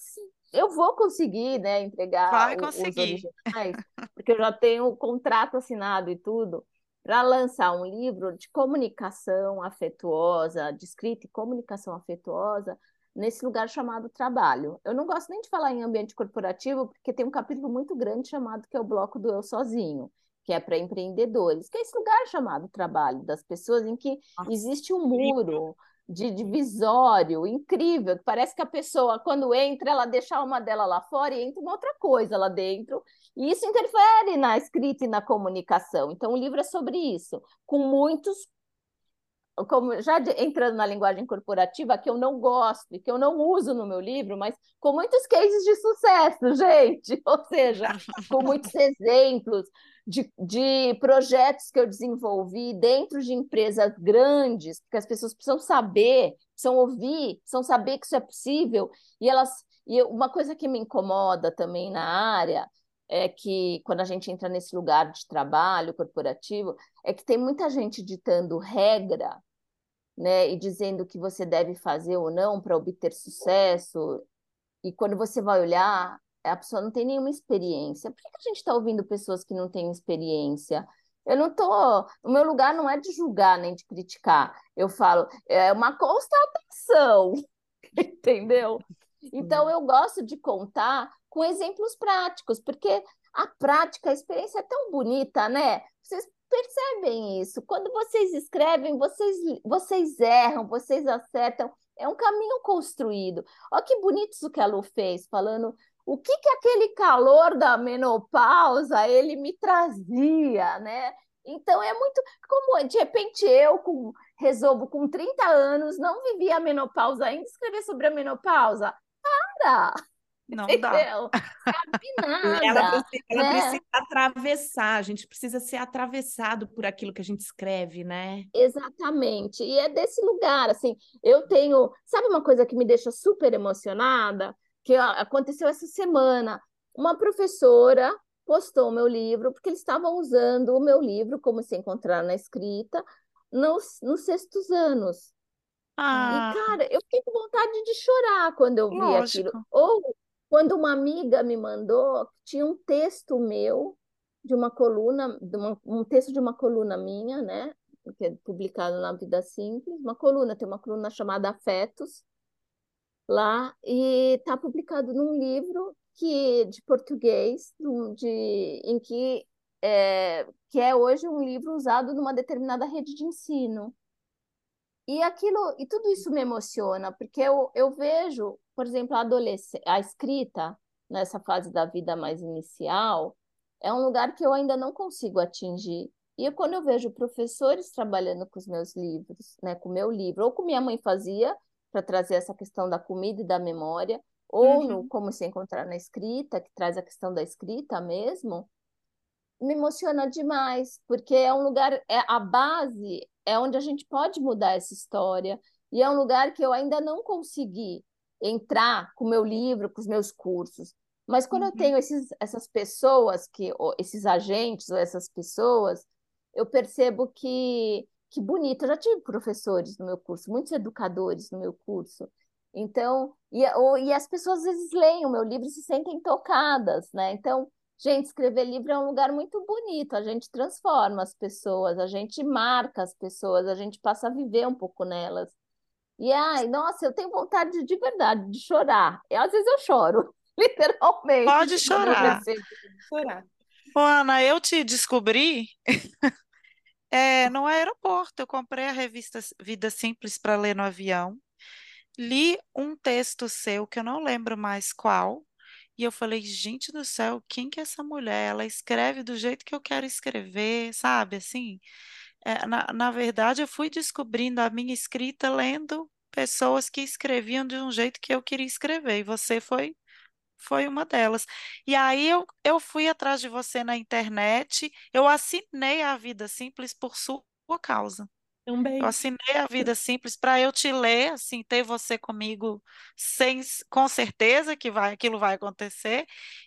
eu vou conseguir, né, entregar Vai conseguir. os originais, porque eu já tenho o contrato assinado e tudo para lançar um livro de comunicação afetuosa, de escrita e comunicação afetuosa, nesse lugar chamado trabalho. Eu não gosto nem de falar em ambiente corporativo, porque tem um capítulo muito grande chamado que é o bloco do eu sozinho, que é para empreendedores, que é esse lugar chamado trabalho, das pessoas em que existe um muro, de divisório incrível, que parece que a pessoa, quando entra, ela deixa uma dela lá fora e entra uma outra coisa lá dentro, e isso interfere na escrita e na comunicação. Então, o livro é sobre isso, com muitos como já entrando na linguagem corporativa, que eu não gosto e que eu não uso no meu livro, mas com muitos cases de sucesso, gente, ou seja, com muitos exemplos de, de projetos que eu desenvolvi dentro de empresas grandes, porque as pessoas precisam saber, precisam ouvir, precisam saber que isso é possível, e elas. E uma coisa que me incomoda também na área é que quando a gente entra nesse lugar de trabalho corporativo, é que tem muita gente ditando regra né, e dizendo o que você deve fazer ou não para obter sucesso. E quando você vai olhar, a pessoa não tem nenhuma experiência. Por que a gente está ouvindo pessoas que não têm experiência? Eu não tô. O meu lugar não é de julgar nem de criticar. Eu falo, é uma constatação, entendeu? Então eu gosto de contar com exemplos práticos, porque a prática, a experiência é tão bonita, né? Vocês percebem isso. Quando vocês escrevem, vocês, vocês erram, vocês acertam. É um caminho construído. Olha que bonito isso que a Lu fez, falando o que, que aquele calor da menopausa ele me trazia, né? Então é muito como de repente eu com resolvo com 30 anos, não vivia a menopausa ainda, escrever sobre a menopausa. Para! Não Entendeu? dá. Ela precisa, ela né? precisa atravessar, a gente precisa ser atravessado por aquilo que a gente escreve, né? Exatamente. E é desse lugar, assim, eu tenho. Sabe uma coisa que me deixa super emocionada? Que aconteceu essa semana. Uma professora postou o meu livro, porque eles estavam usando o meu livro, como se encontrar na escrita, nos, nos sextos anos. Ah. E, cara, eu fiquei com vontade de chorar quando eu vi Lógico. aquilo. Ou quando uma amiga me mandou, tinha um texto meu de uma coluna, de uma, um texto de uma coluna minha, né? Que é publicado na Vida Simples, uma coluna, tem uma coluna chamada Afetos lá, e está publicado num livro que de português, de, em que é, que é hoje um livro usado numa determinada rede de ensino. E aquilo, e tudo isso me emociona, porque eu, eu vejo, por exemplo, a a escrita nessa fase da vida mais inicial, é um lugar que eu ainda não consigo atingir. E quando eu vejo professores trabalhando com os meus livros, né, com o meu livro, ou com minha mãe fazia, para trazer essa questão da comida e da memória, ou uhum. no Como Se Encontrar na Escrita, que traz a questão da escrita mesmo, me emociona demais, porque é um lugar, é a base é onde a gente pode mudar essa história, e é um lugar que eu ainda não consegui entrar com o meu livro, com os meus cursos. Mas quando uhum. eu tenho esses, essas pessoas, que, esses agentes ou essas pessoas, eu percebo que, que bonito. Eu já tive professores no meu curso, muitos educadores no meu curso. Então, e, ou, e as pessoas às vezes leem o meu livro e se sentem tocadas, né? Então, gente, escrever livro é um lugar muito bonito. A gente transforma as pessoas, a gente marca as pessoas, a gente passa a viver um pouco nelas. E ai, nossa, eu tenho vontade de verdade de chorar. E às vezes eu choro, literalmente. Pode chorar. chorar. Ô, Ana, eu te descobri é, no aeroporto. Eu comprei a revista Vida Simples para ler no avião. Li um texto seu que eu não lembro mais qual. E eu falei, gente do céu, quem que é essa mulher? Ela escreve do jeito que eu quero escrever, sabe? Assim, é, na, na verdade, eu fui descobrindo a minha escrita lendo pessoas que escreviam de um jeito que eu queria escrever, e você foi foi uma delas. E aí eu, eu fui atrás de você na internet, eu assinei a Vida Simples por sua causa. Também. Eu assinei a Vida Simples para eu te ler, assim, ter você comigo sem, com certeza que vai, aquilo vai acontecer,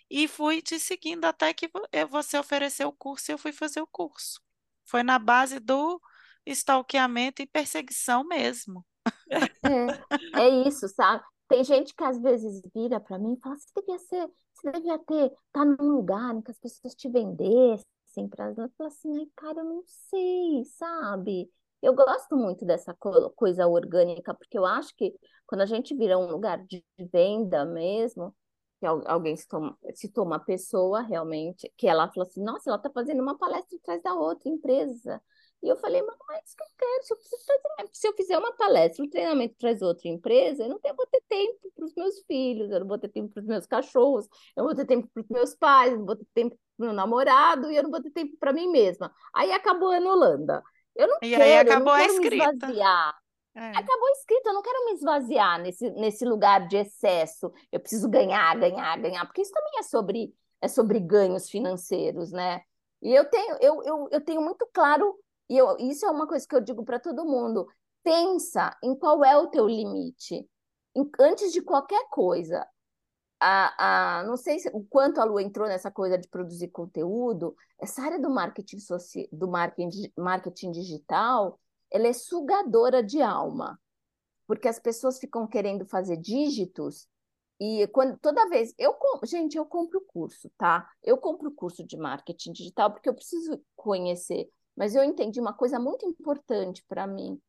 e fui te seguindo até que você ofereceu o curso e eu fui fazer o curso. Foi na base do stalkeamento e perseguição mesmo. É, é isso, sabe? Tem gente que às vezes vira para mim e fala: você devia ser, você devia ter, tá num lugar em que as pessoas te vendessem para eu falo assim, ai, cara, eu não sei, sabe? Eu gosto muito dessa coisa orgânica, porque eu acho que quando a gente vira um lugar de venda mesmo, que alguém citou, uma pessoa realmente, que ela falou assim, nossa, ela está fazendo uma palestra atrás da outra empresa. E eu falei, mas não é isso que eu quero. Se eu, fazer, se eu fizer uma palestra, um treinamento traz outra empresa, eu não tenho, vou ter tempo para os meus filhos, eu não vou ter tempo para os meus cachorros, eu não vou ter tempo para os meus pais, eu não vou ter tempo para o meu namorado e eu não vou ter tempo para mim mesma. Aí acabou anulando. Eu não e quero, aí acabou eu não quero a escrita. me esvaziar. É. Acabou escrito, eu não quero me esvaziar nesse, nesse lugar de excesso. Eu preciso ganhar, ganhar, ganhar, porque isso também é sobre, é sobre ganhos financeiros, né? E eu tenho, eu, eu, eu tenho muito claro, e eu, isso é uma coisa que eu digo para todo mundo: pensa em qual é o teu limite. Em, antes de qualquer coisa, a, a, não sei se, o quanto a Lu entrou nessa coisa de produzir conteúdo, essa área do marketing, do marketing, marketing digital ela é sugadora de alma, porque as pessoas ficam querendo fazer dígitos e quando toda vez eu gente eu compro o curso, tá? Eu compro o curso de marketing digital porque eu preciso conhecer, mas eu entendi uma coisa muito importante para mim.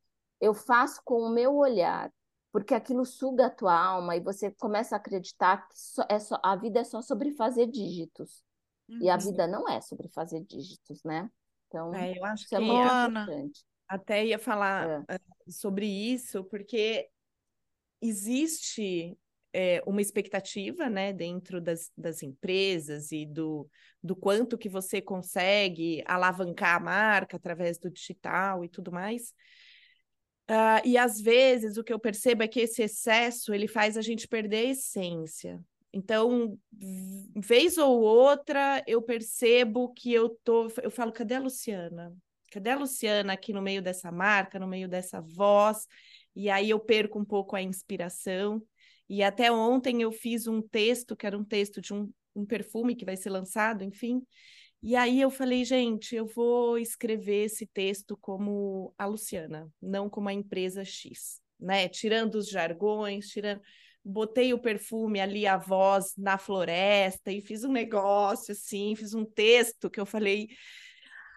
Eu faço com o meu olhar, porque aquilo suga a tua alma e você começa a acreditar que só, é só, a vida é só sobre fazer dígitos. Uhum. E a uhum. vida não é sobre fazer dígitos, né? Então, é, eu acho isso é que é muito Ana, importante. Até ia falar é. sobre isso, porque existe é, uma expectativa né, dentro das, das empresas e do, do quanto que você consegue alavancar a marca através do digital e tudo mais. Uh, e às vezes o que eu percebo é que esse excesso ele faz a gente perder a essência. Então, vez ou outra, eu percebo que eu tô. Eu falo, cadê a Luciana? cadê a Luciana aqui no meio dessa marca, no meio dessa voz? E aí eu perco um pouco a inspiração. E até ontem eu fiz um texto, que era um texto de um, um perfume que vai ser lançado, enfim. E aí eu falei, gente, eu vou escrever esse texto como a Luciana, não como a empresa X, né? Tirando os jargões, tirando botei o perfume ali, a voz na floresta e fiz um negócio assim, fiz um texto que eu falei,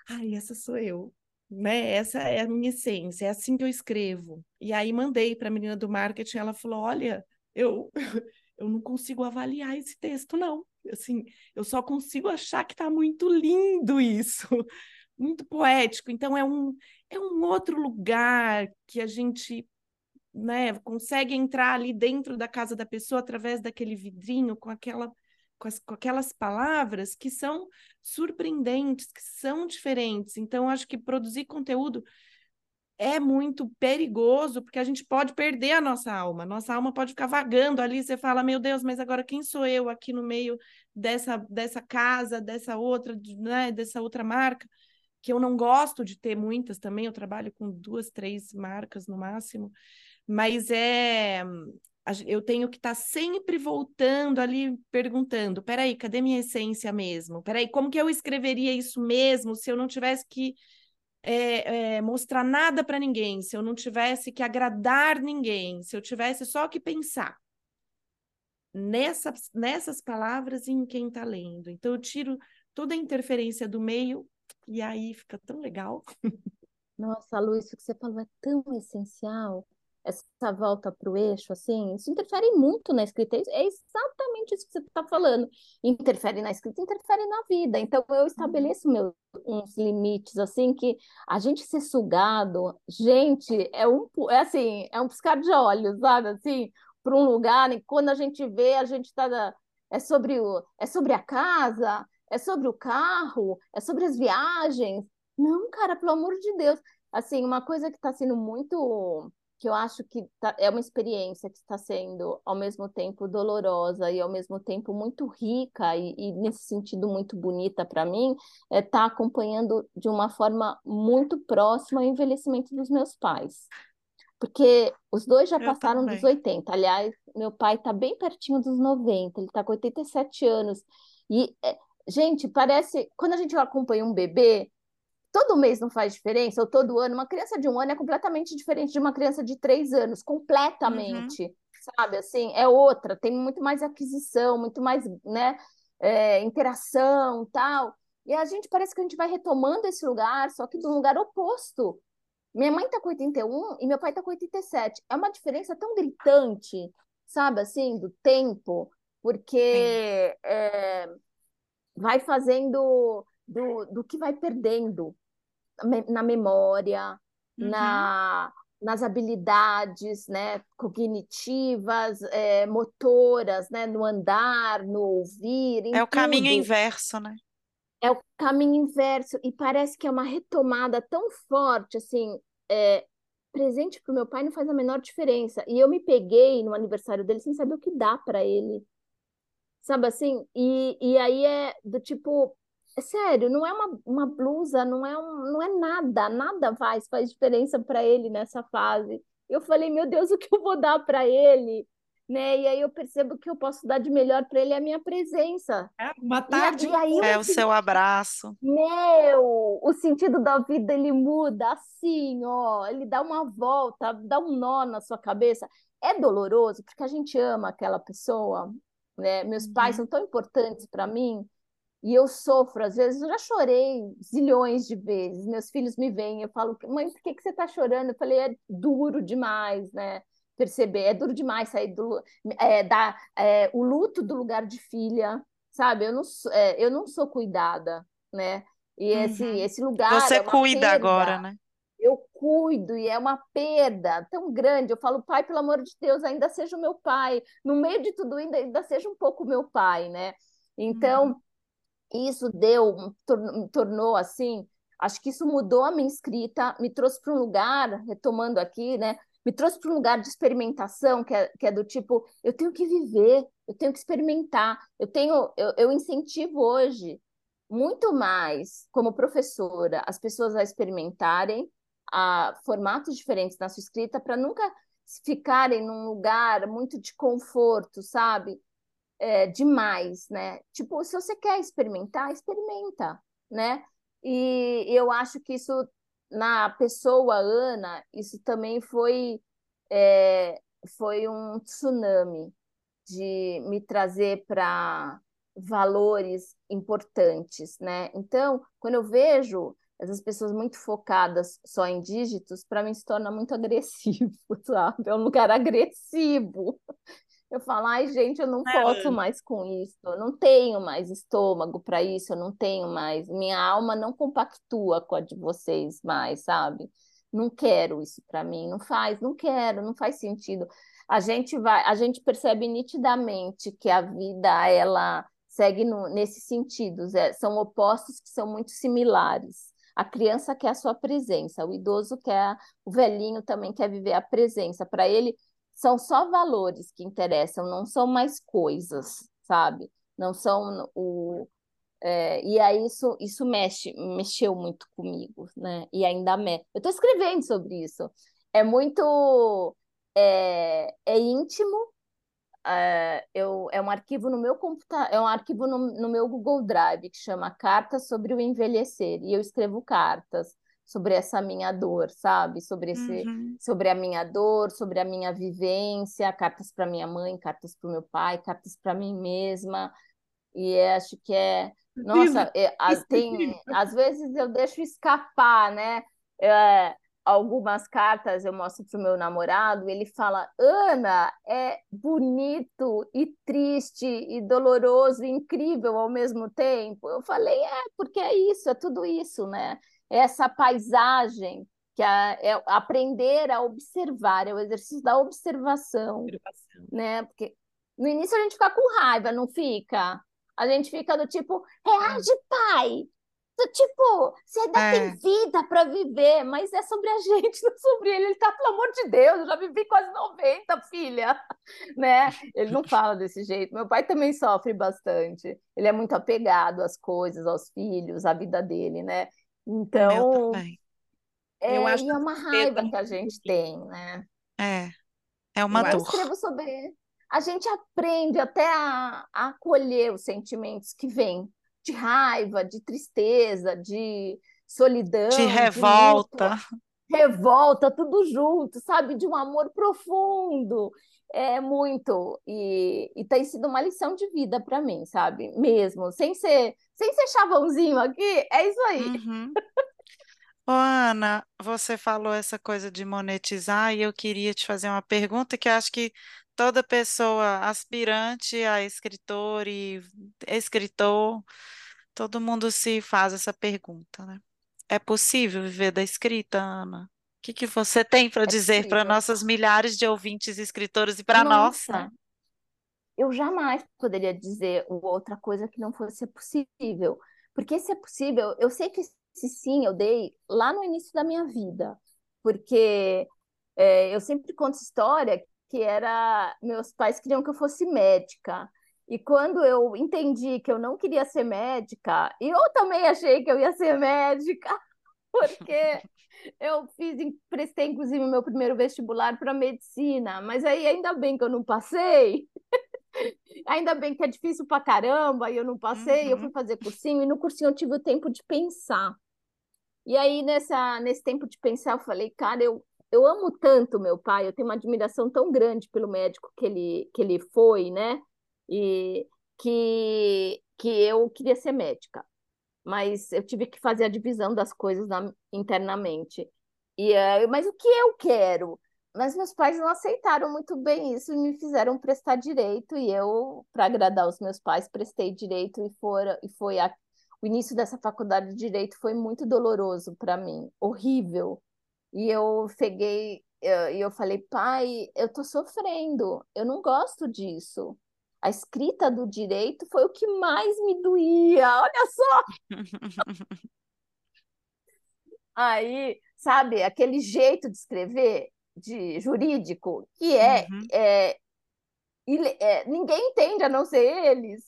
ai, essa sou eu, né? Essa é a minha essência, é assim que eu escrevo. E aí mandei para a menina do marketing, ela falou: "Olha, eu eu não consigo avaliar esse texto não. Assim, eu só consigo achar que está muito lindo isso, muito poético. Então é um é um outro lugar que a gente né, consegue entrar ali dentro da casa da pessoa através daquele vidrinho com aquela com, as, com aquelas palavras que são surpreendentes, que são diferentes. Então, acho que produzir conteúdo é muito perigoso, porque a gente pode perder a nossa alma. Nossa alma pode ficar vagando ali. Você fala, meu Deus, mas agora quem sou eu aqui no meio dessa, dessa casa, dessa outra, né, dessa outra marca? Que eu não gosto de ter muitas também. Eu trabalho com duas, três marcas no máximo. Mas é. Eu tenho que estar tá sempre voltando ali, perguntando: peraí, cadê minha essência mesmo? Peraí, como que eu escreveria isso mesmo se eu não tivesse que é, é, mostrar nada para ninguém, se eu não tivesse que agradar ninguém, se eu tivesse só que pensar nessas, nessas palavras e em quem está lendo. Então, eu tiro toda a interferência do meio e aí fica tão legal. Nossa, Lu, isso que você falou é tão essencial essa volta para o eixo, assim, isso interfere muito na escrita. É, é exatamente isso que você está falando. Interfere na escrita, interfere na vida. Então, eu uhum. estabeleço meus, uns limites, assim, que a gente ser sugado, gente, é um, é assim, é um piscar de olhos, sabe, assim, para um lugar, e quando a gente vê, a gente está... É sobre, o, é sobre a casa, é sobre o carro, é sobre as viagens. Não, cara, pelo amor de Deus. Assim, uma coisa que está sendo muito que eu acho que tá, é uma experiência que está sendo ao mesmo tempo dolorosa e ao mesmo tempo muito rica e, e nesse sentido muito bonita para mim, é estar tá acompanhando de uma forma muito próxima o envelhecimento dos meus pais. Porque os dois já eu passaram também. dos 80. Aliás, meu pai está bem pertinho dos 90, ele está com 87 anos. E, é, gente, parece. Quando a gente acompanha um bebê, todo mês não faz diferença, ou todo ano, uma criança de um ano é completamente diferente de uma criança de três anos, completamente, uhum. sabe? Assim, é outra, tem muito mais aquisição, muito mais, né, é, interação tal. E a gente parece que a gente vai retomando esse lugar, só que de um lugar oposto. Minha mãe tá com 81 e meu pai tá com 87. É uma diferença tão gritante, sabe, assim, do tempo, porque é, vai fazendo do, do que vai perdendo na memória, uhum. na, nas habilidades né, cognitivas, é, motoras, né, no andar, no ouvir. é o caminho inverso, né? É o caminho inverso. E parece que é uma retomada tão forte, assim, é, presente para o meu pai não faz a menor diferença. E eu me peguei no aniversário dele sem saber o que dá para ele. Sabe assim? E, e aí é do tipo, sério, não é uma, uma blusa, não é, um, não é nada, nada faz, faz diferença para ele nessa fase. Eu falei, meu Deus, o que eu vou dar para ele? Né? E aí eu percebo que eu posso dar de melhor para ele a minha presença. É, uma tarde. E, aí, é o seu abraço. Meu, o sentido da vida ele muda assim, ó, ele dá uma volta, dá um nó na sua cabeça. É doloroso porque a gente ama aquela pessoa, né? Meus uhum. pais são tão importantes para mim e eu sofro, às vezes, eu já chorei zilhões de vezes. Meus filhos me veem, eu falo, mãe, por que, que você está chorando? Eu falei, é duro demais, né? Perceber, é duro demais sair do. É, dar é, o luto do lugar de filha, sabe? Eu não, é, eu não sou cuidada, né? E esse, uhum. esse lugar. Você é cuida perda. agora, né? Eu cuido e é uma perda tão grande. Eu falo, pai, pelo amor de Deus, ainda seja o meu pai. No meio de tudo, ainda, ainda seja um pouco meu pai, né? Então. Uhum isso deu, tornou assim, acho que isso mudou a minha escrita, me trouxe para um lugar, retomando aqui, né? Me trouxe para um lugar de experimentação, que é, que é do tipo, eu tenho que viver, eu tenho que experimentar, eu tenho, eu, eu incentivo hoje muito mais, como professora, as pessoas a experimentarem a formatos diferentes na sua escrita para nunca ficarem num lugar muito de conforto, sabe? É, demais, né? Tipo, se você quer experimentar, experimenta, né? E eu acho que isso, na pessoa Ana, isso também foi, é, foi um tsunami de me trazer para valores importantes, né? Então, quando eu vejo essas pessoas muito focadas só em dígitos, para mim se torna muito agressivo, sabe? É um lugar agressivo. Eu falo, ai, gente, eu não é. posso mais com isso, eu não tenho mais estômago para isso, eu não tenho mais, minha alma não compactua com a de vocês mais, sabe? Não quero isso para mim, não faz, não quero, não faz sentido. A gente vai, a gente percebe nitidamente que a vida ela segue no, nesses sentidos, é, são opostos que são muito similares. A criança quer a sua presença, o idoso quer, o velhinho também quer viver a presença. Para ele, são só valores que interessam, não são mais coisas, sabe? Não são o. É, e aí isso, isso mexe, mexeu muito comigo, né? E ainda mexe. Eu estou escrevendo sobre isso. É muito. É, é íntimo, é, eu, é um arquivo no meu computador, é um arquivo no, no, meu Google Drive que chama Cartas sobre o Envelhecer, e eu escrevo cartas sobre essa minha dor, sabe? Sobre esse, uhum. sobre a minha dor, sobre a minha vivência, cartas para minha mãe, cartas para o meu pai, cartas para mim mesma. E acho que é, nossa, é, tem, às vezes eu deixo escapar, né? É, algumas cartas eu mostro para o meu namorado, ele fala: Ana, é bonito e triste e doloroso e incrível ao mesmo tempo. Eu falei: é, porque é isso, é tudo isso, né? É essa paisagem que é, é aprender a observar, é o exercício da observação, observação, né? Porque no início a gente fica com raiva, não fica? A gente fica do tipo, reage, pai, Tipo, você ainda é. tem vida para viver, mas é sobre a gente, não sobre ele. Ele tá, pelo amor de Deus, eu já vivi quase 90, filha. Né? Ele não fala desse jeito. Meu pai também sofre bastante. Ele é muito apegado às coisas, aos filhos, à vida dele, né? Então. É, eu acho e é uma raiva que a gente tem, né? É. É uma eu dor. Eu escrevo sobre. A gente aprende até a, a acolher os sentimentos que vêm de raiva, de tristeza, de solidão, de revolta. De revolta, tudo junto, sabe? De um amor profundo. É muito. E, e tem sido uma lição de vida para mim, sabe? Mesmo. Sem ser, sem ser chavãozinho aqui, é isso aí. Uhum. Ô, Ana, você falou essa coisa de monetizar e eu queria te fazer uma pergunta que acho que toda pessoa aspirante a escritor e escritor, todo mundo se faz essa pergunta, né? É possível viver da escrita, Ana? O que, que você tem para É dizer para nossas milhares de ouvintes escritores e para nós? Nossa, eu jamais poderia dizer outra coisa que não fosse possível. Porque se é possível, eu sei que esse sim eu dei lá no início da minha vida. Porque é, eu sempre conto história que era meus pais queriam que eu fosse médica. E quando eu entendi que eu não queria ser médica, e eu também achei que eu ia ser médica, porque eu fiz, prestei inclusive o meu primeiro vestibular para medicina, mas aí ainda bem que eu não passei. ainda bem que é difícil para caramba, e eu não passei, uhum. eu fui fazer cursinho, e no cursinho eu tive o tempo de pensar. E aí, nessa, nesse tempo de pensar, eu falei, cara, eu eu amo tanto meu pai, eu tenho uma admiração tão grande pelo médico que ele, que ele foi, né? E que, que eu queria ser médica, mas eu tive que fazer a divisão das coisas na, internamente. E, uh, mas o que eu quero? Mas meus pais não aceitaram muito bem isso e me fizeram prestar direito, e eu, para agradar os meus pais, prestei direito e, for, e foi a, o início dessa faculdade de direito foi muito doloroso para mim, horrível e eu peguei e eu falei, pai, eu tô sofrendo, eu não gosto disso. A escrita do direito foi o que mais me doía, olha só! Aí, sabe, aquele jeito de escrever de jurídico que é, uhum. é, é, ninguém entende a não ser eles.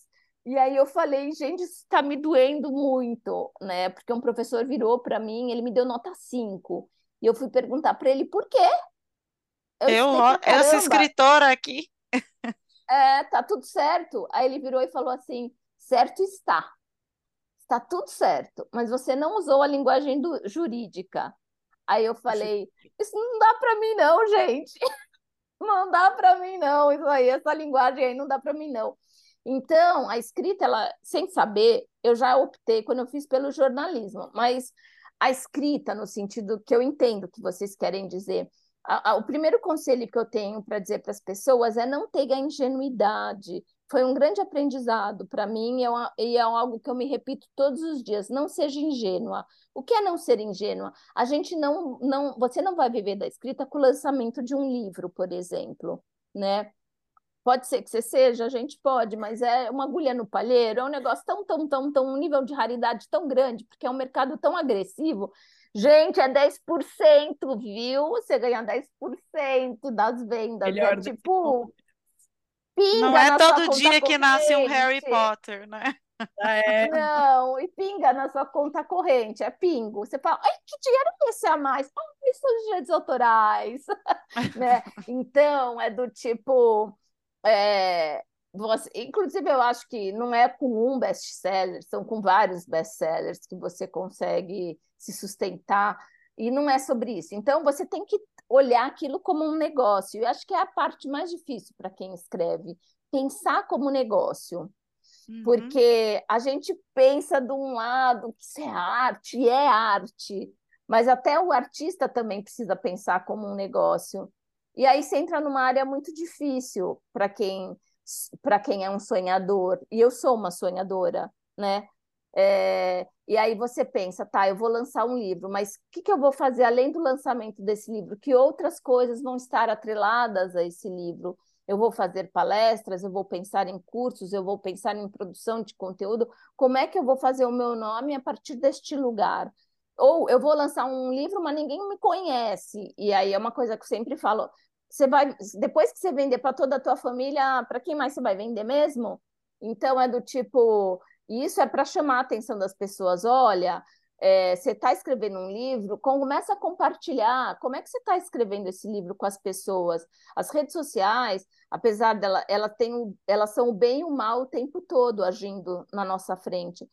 E aí eu falei, gente, isso está me doendo muito, né? Porque um professor virou para mim, ele me deu nota 5. E eu fui perguntar para ele por quê. Eu, eu essa escritora aqui. É, tá tudo certo. Aí ele virou e falou assim: certo está. Está tudo certo, mas você não usou a linguagem do, jurídica. Aí eu falei: isso não dá para mim, não, gente. Não dá para mim, não. Isso aí, essa linguagem aí não dá para mim, não. Então, a escrita, ela, sem saber, eu já optei quando eu fiz pelo jornalismo, mas a escrita, no sentido que eu entendo que vocês querem dizer. A, a, o primeiro conselho que eu tenho para dizer para as pessoas é não ter a ingenuidade. Foi um grande aprendizado para mim e é, e é algo que eu me repito todos os dias. Não seja ingênua. O que é não ser ingênua? A gente não, não, você não vai viver da escrita com o lançamento de um livro, por exemplo, né? Pode ser que você seja, a gente pode, mas é uma agulha no palheiro, é um negócio tão, tão, tão, tão, um nível de raridade tão grande, porque é um mercado tão agressivo. Gente, é 10%, viu? Você ganha 10% das vendas. Melhor é tipo. Pinga Não é todo dia que nasce um. Harry Potter, né? Ah, é. Não, e pinga na sua conta corrente, é pingo. Você fala, ai, que dinheiro é esse a mais? Ah, isso de direitos autorais, né? Então, é do tipo, é, você, inclusive eu acho que não é com um best-seller, são com vários best-sellers que você consegue se sustentar, e não é sobre isso. Então, você tem que olhar aquilo como um negócio, e acho que é a parte mais difícil para quem escreve, pensar como negócio. Uhum. Porque a gente pensa de um lado que isso é arte, e é arte, mas até o artista também precisa pensar como um negócio. E aí você entra numa área muito difícil para quem para quem é um sonhador. E eu sou uma sonhadora, né? É, e aí você pensa, tá, eu vou lançar um livro, mas o que, que eu vou fazer além do lançamento desse livro? Que outras coisas vão estar atreladas a esse livro? Eu vou fazer palestras, eu vou pensar em cursos, eu vou pensar em produção de conteúdo. Como é que eu vou fazer o meu nome a partir deste lugar? Ou eu vou lançar um livro, mas ninguém me conhece. E aí é uma coisa que eu sempre falo: você vai, depois que você vender para toda a tua família, para quem mais você vai vender mesmo? Então é do tipo, isso é para chamar a atenção das pessoas. Olha, é, você está escrevendo um livro, começa a compartilhar. Como é que você está escrevendo esse livro com as pessoas? As redes sociais, apesar dela, ela tem, elas são o bem e o mal o tempo todo agindo na nossa frente.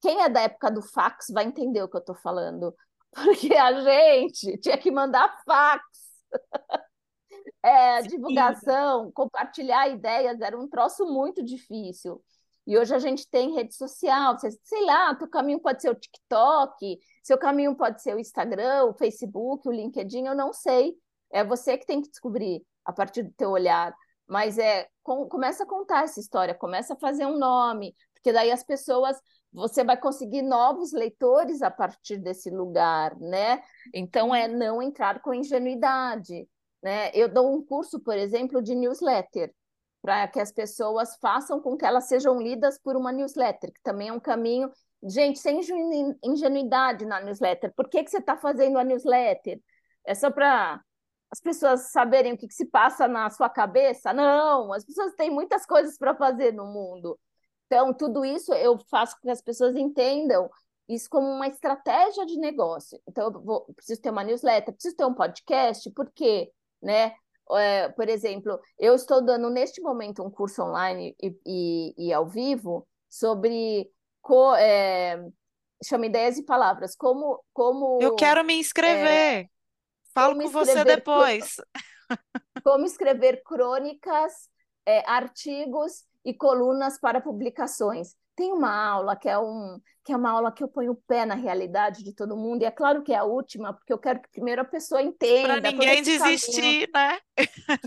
Quem é da época do fax vai entender o que eu estou falando, porque a gente tinha que mandar fax. É, divulgação, compartilhar ideias era um troço muito difícil. E hoje a gente tem rede social, sei lá, teu caminho pode ser o TikTok, seu caminho pode ser o Instagram, o Facebook, o LinkedIn, eu não sei. É você que tem que descobrir a partir do teu olhar. Mas é com, começa a contar essa história, começa a fazer um nome, porque daí as pessoas você vai conseguir novos leitores a partir desse lugar, né? Então é não entrar com ingenuidade, né? Eu dou um curso, por exemplo, de newsletter para que as pessoas façam com que elas sejam lidas por uma newsletter, que também é um caminho. Gente, sem ingenuidade na newsletter. Por que, que você está fazendo a newsletter? É só para as pessoas saberem o que, que se passa na sua cabeça? Não, as pessoas têm muitas coisas para fazer no mundo. Então, tudo isso eu faço com que as pessoas entendam isso como uma estratégia de negócio. Então, eu vou, preciso ter uma newsletter, preciso ter um podcast, por quê? Né? É, por exemplo, eu estou dando neste momento um curso online e, e, e ao vivo sobre co, é, chama ideias e palavras. Como, como Eu quero me inscrever. é, Falo com você depois. como escrever crônicas, é, artigos e colunas para publicações. Tem uma aula que é, um, que é uma aula que eu ponho o pé na realidade de todo mundo, e é claro que é a última, porque eu quero que primeiro a pessoa entenda. Para ninguém esse caminho. desistir, né?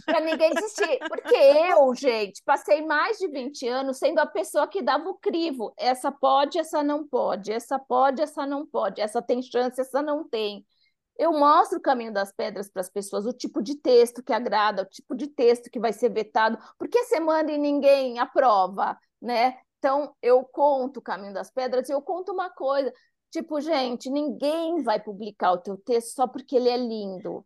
Para ninguém desistir. Porque eu, gente, passei mais de 20 anos sendo a pessoa que dava o crivo. Essa pode, essa não pode. Essa pode, essa não pode. Essa tem chance, essa não tem. Eu mostro o caminho das pedras para as pessoas, o tipo de texto que agrada, o tipo de texto que vai ser vetado. Por que você manda e ninguém aprova, né? Então, eu conto o caminho das pedras e eu conto uma coisa. Tipo, gente, ninguém vai publicar o teu texto só porque ele é lindo.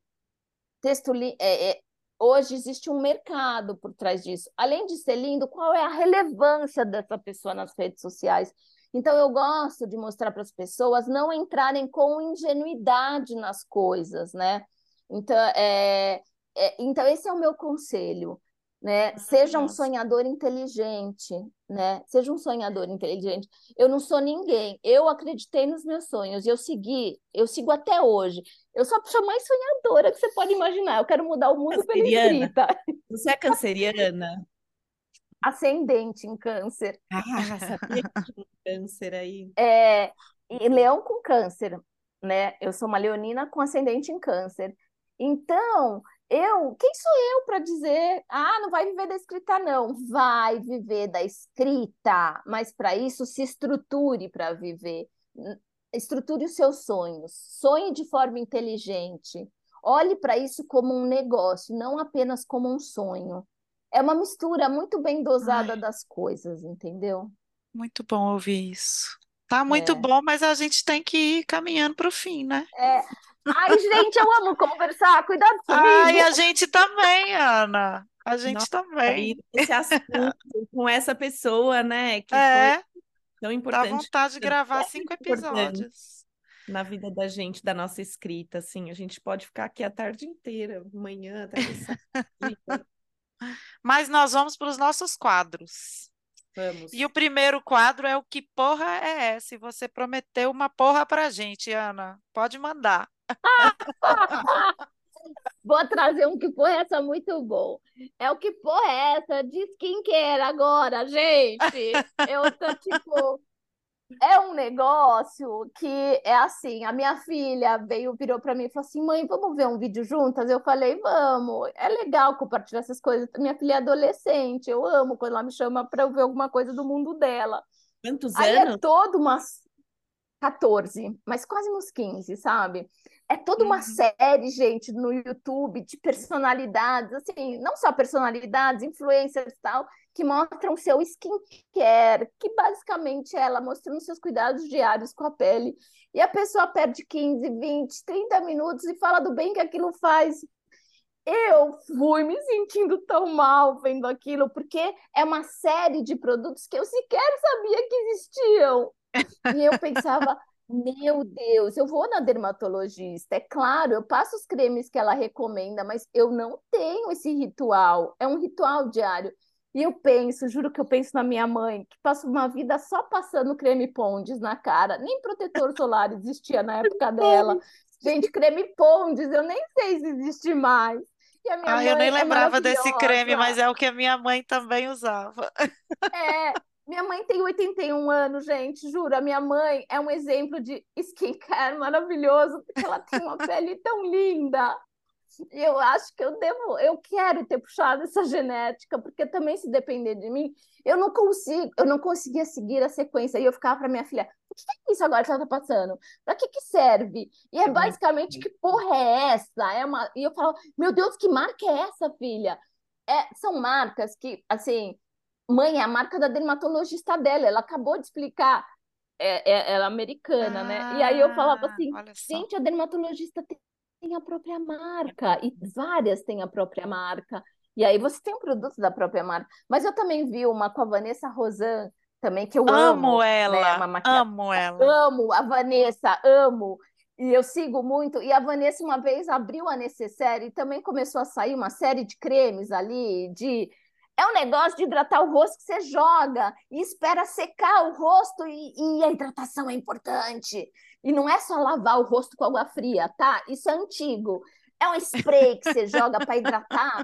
Texto li é, é, hoje existe um mercado por trás disso. Além de ser lindo, qual é a relevância dessa pessoa nas redes sociais? Então, eu gosto de mostrar para as pessoas não entrarem com ingenuidade nas coisas, né? Então, é, é, então esse é o meu conselho, né? Seja um sonhador inteligente, né? Seja um sonhador inteligente. Eu não sou ninguém. Eu acreditei nos meus sonhos e eu segui, eu sigo até hoje. Eu sou a pessoa mais sonhadora que você pode imaginar. Eu quero mudar o mundo pela escrita. Você é canceriana? Ascendente em câncer. Ah, sabia que câncer aí. É, e leão com câncer, né? Eu sou uma leonina com ascendente em câncer. Então, eu, quem sou eu para dizer, ah, não vai viver da escrita, não. Vai viver da escrita, mas para isso se estruture para viver. Estruture os seus sonhos, sonhe de forma inteligente. Olhe para isso como um negócio, não apenas como um sonho. é uma mistura muito bem dosada Ai. das coisas, entendeu? Muito bom ouvir isso. Tá muito É. bom, mas a gente tem que ir caminhando para o fim, né? É. Ai, gente, eu amo conversar. Cuidado Ai, comigo. a gente também, Ana. A gente Nossa, também. Esse assunto com essa pessoa, né, que foi É, tão dá importante vontade de gravar É cinco episódios. na vida da gente, da nossa escrita, assim, a gente pode ficar aqui a tarde inteira, manhã, sábado, Mas nós vamos para os nossos quadros. vamos. E o primeiro quadro é o Que Porra é essa? E você prometeu uma porra pra gente, Ana. Pode mandar. Vou trazer um que porra é essa muito bom. É o que porra é essa de skincare agora, gente. Eu tô tipo. É um negócio que é assim, a minha filha veio, virou para mim e falou assim: mãe, vamos ver um vídeo juntas? Eu falei, vamos, é legal compartilhar essas coisas. Minha filha é adolescente, eu amo quando ela me chama para eu ver alguma coisa do mundo dela. Quantos Aí é anos? todo umas 14, mas quase nos 15, sabe? É toda uma Uhum. série, gente, no YouTube de personalidades, assim, não só personalidades, influencers e tal, que mostram seu skincare, que basicamente é ela mostrando seus cuidados diários com a pele. E a pessoa perde 15, 20, 30 minutos e fala do bem que aquilo faz. Eu fui me sentindo tão mal vendo aquilo, porque é uma série de produtos que eu sequer sabia que existiam. E eu pensava, meu Deus, eu vou na dermatologista, é claro, eu passo os cremes que ela recomenda, mas eu não tenho esse ritual, é um ritual diário. E eu penso, juro que eu penso na minha mãe, que passa uma vida só passando creme Pondes na cara, nem protetor solar existia na época dela. Gente, creme Pondes, eu nem sei se existe mais. Ah, eu nem é lembrava desse creme, mas é o que a minha mãe também usava. É, minha mãe tem 81 anos, gente, juro. A minha mãe é um exemplo de skincare maravilhoso, porque ela tem uma pele tão linda. Eu acho que eu devo, eu quero ter puxado essa genética, porque também se depender de mim, eu não consigo, eu não conseguia seguir a sequência. E eu ficava para minha filha, o que é isso agora que ela tá passando? Para que que serve? E é Uhum. basicamente que porra é essa? É uma... E eu falo, meu Deus, que marca é essa, filha? É, são marcas que, assim, mãe, é a marca da dermatologista dela, ela acabou de explicar, é, é- ela é americana, né? E aí eu falava Ah, assim, gente, a dermatologista tem, a própria marca, e várias têm a própria marca. E aí você tem um produto da própria marca. Mas eu também vi uma com a Vanessa Rosan, também, que eu amo, Amo né? ela, maquiagem amo ela. amo a Vanessa, amo. E eu sigo muito. E a Vanessa uma vez abriu a Necessaire e também começou a sair uma série de cremes ali, de é um negócio de hidratar o rosto que você joga e espera secar o rosto e, e a hidratação é importante. E não é só lavar o rosto com água fria, tá? Isso é antigo. É um spray que você joga para hidratar.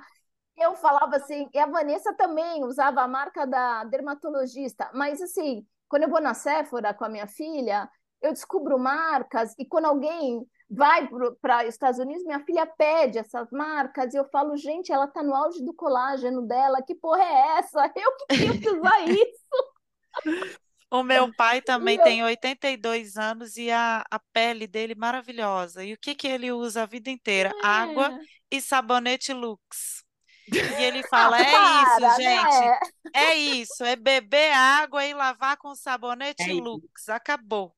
Eu falava assim, e a Vanessa também usava a marca da dermatologista, mas assim, quando eu vou na Sephora com a minha filha, eu descubro marcas e quando alguém vai para os Estados Unidos, minha filha pede essas marcas e eu falo, gente, ela tá no auge do colágeno dela, que porra é essa? Eu que tenho que usar isso. O meu pai também eu- tem 82 anos e a, a pele dele maravilhosa. E o que que ele usa a vida inteira? Água e sabonete Lux. E ele fala: é isso, Para, gente, né? é isso, é beber água e lavar com sabonete É isso. Lux. Acabou.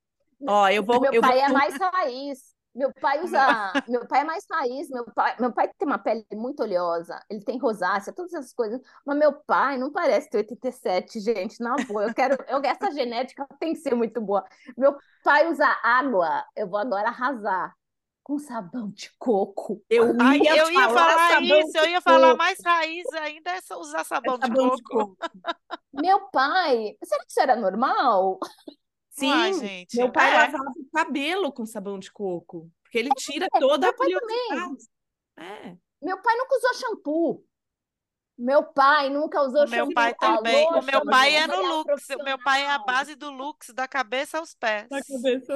Ó, eu vou, Meu eu vou pai é mais raiz. Meu pai usa. Meu pai é mais raiz. Meu pai, meu pai tem uma pele muito oleosa. Ele tem rosácea, todas essas coisas. Mas meu pai não parece ter 87, gente. Na boa. Eu quero. Eu, essa genética tem que ser muito boa. Meu pai usa água. Eu vou agora arrasar. Com sabão de coco. eu Ai, ia eu ia falar falar isso, eu de ia falar coco. mais raiz ainda, é usar sabão de sabão de coco. coco. Meu pai. Será que isso era normal? Sim, Ai, gente, meu pai é. lavava o cabelo com sabão de coco, porque ele tira toda a oleosidade. É. Meu pai nunca usou shampoo. Meu pai nunca usou O meu shampoo. pai Alô, também. O meu pai é no mulher Lux. O meu pai é a base do Lux, da cabeça aos pés. Na cabeça.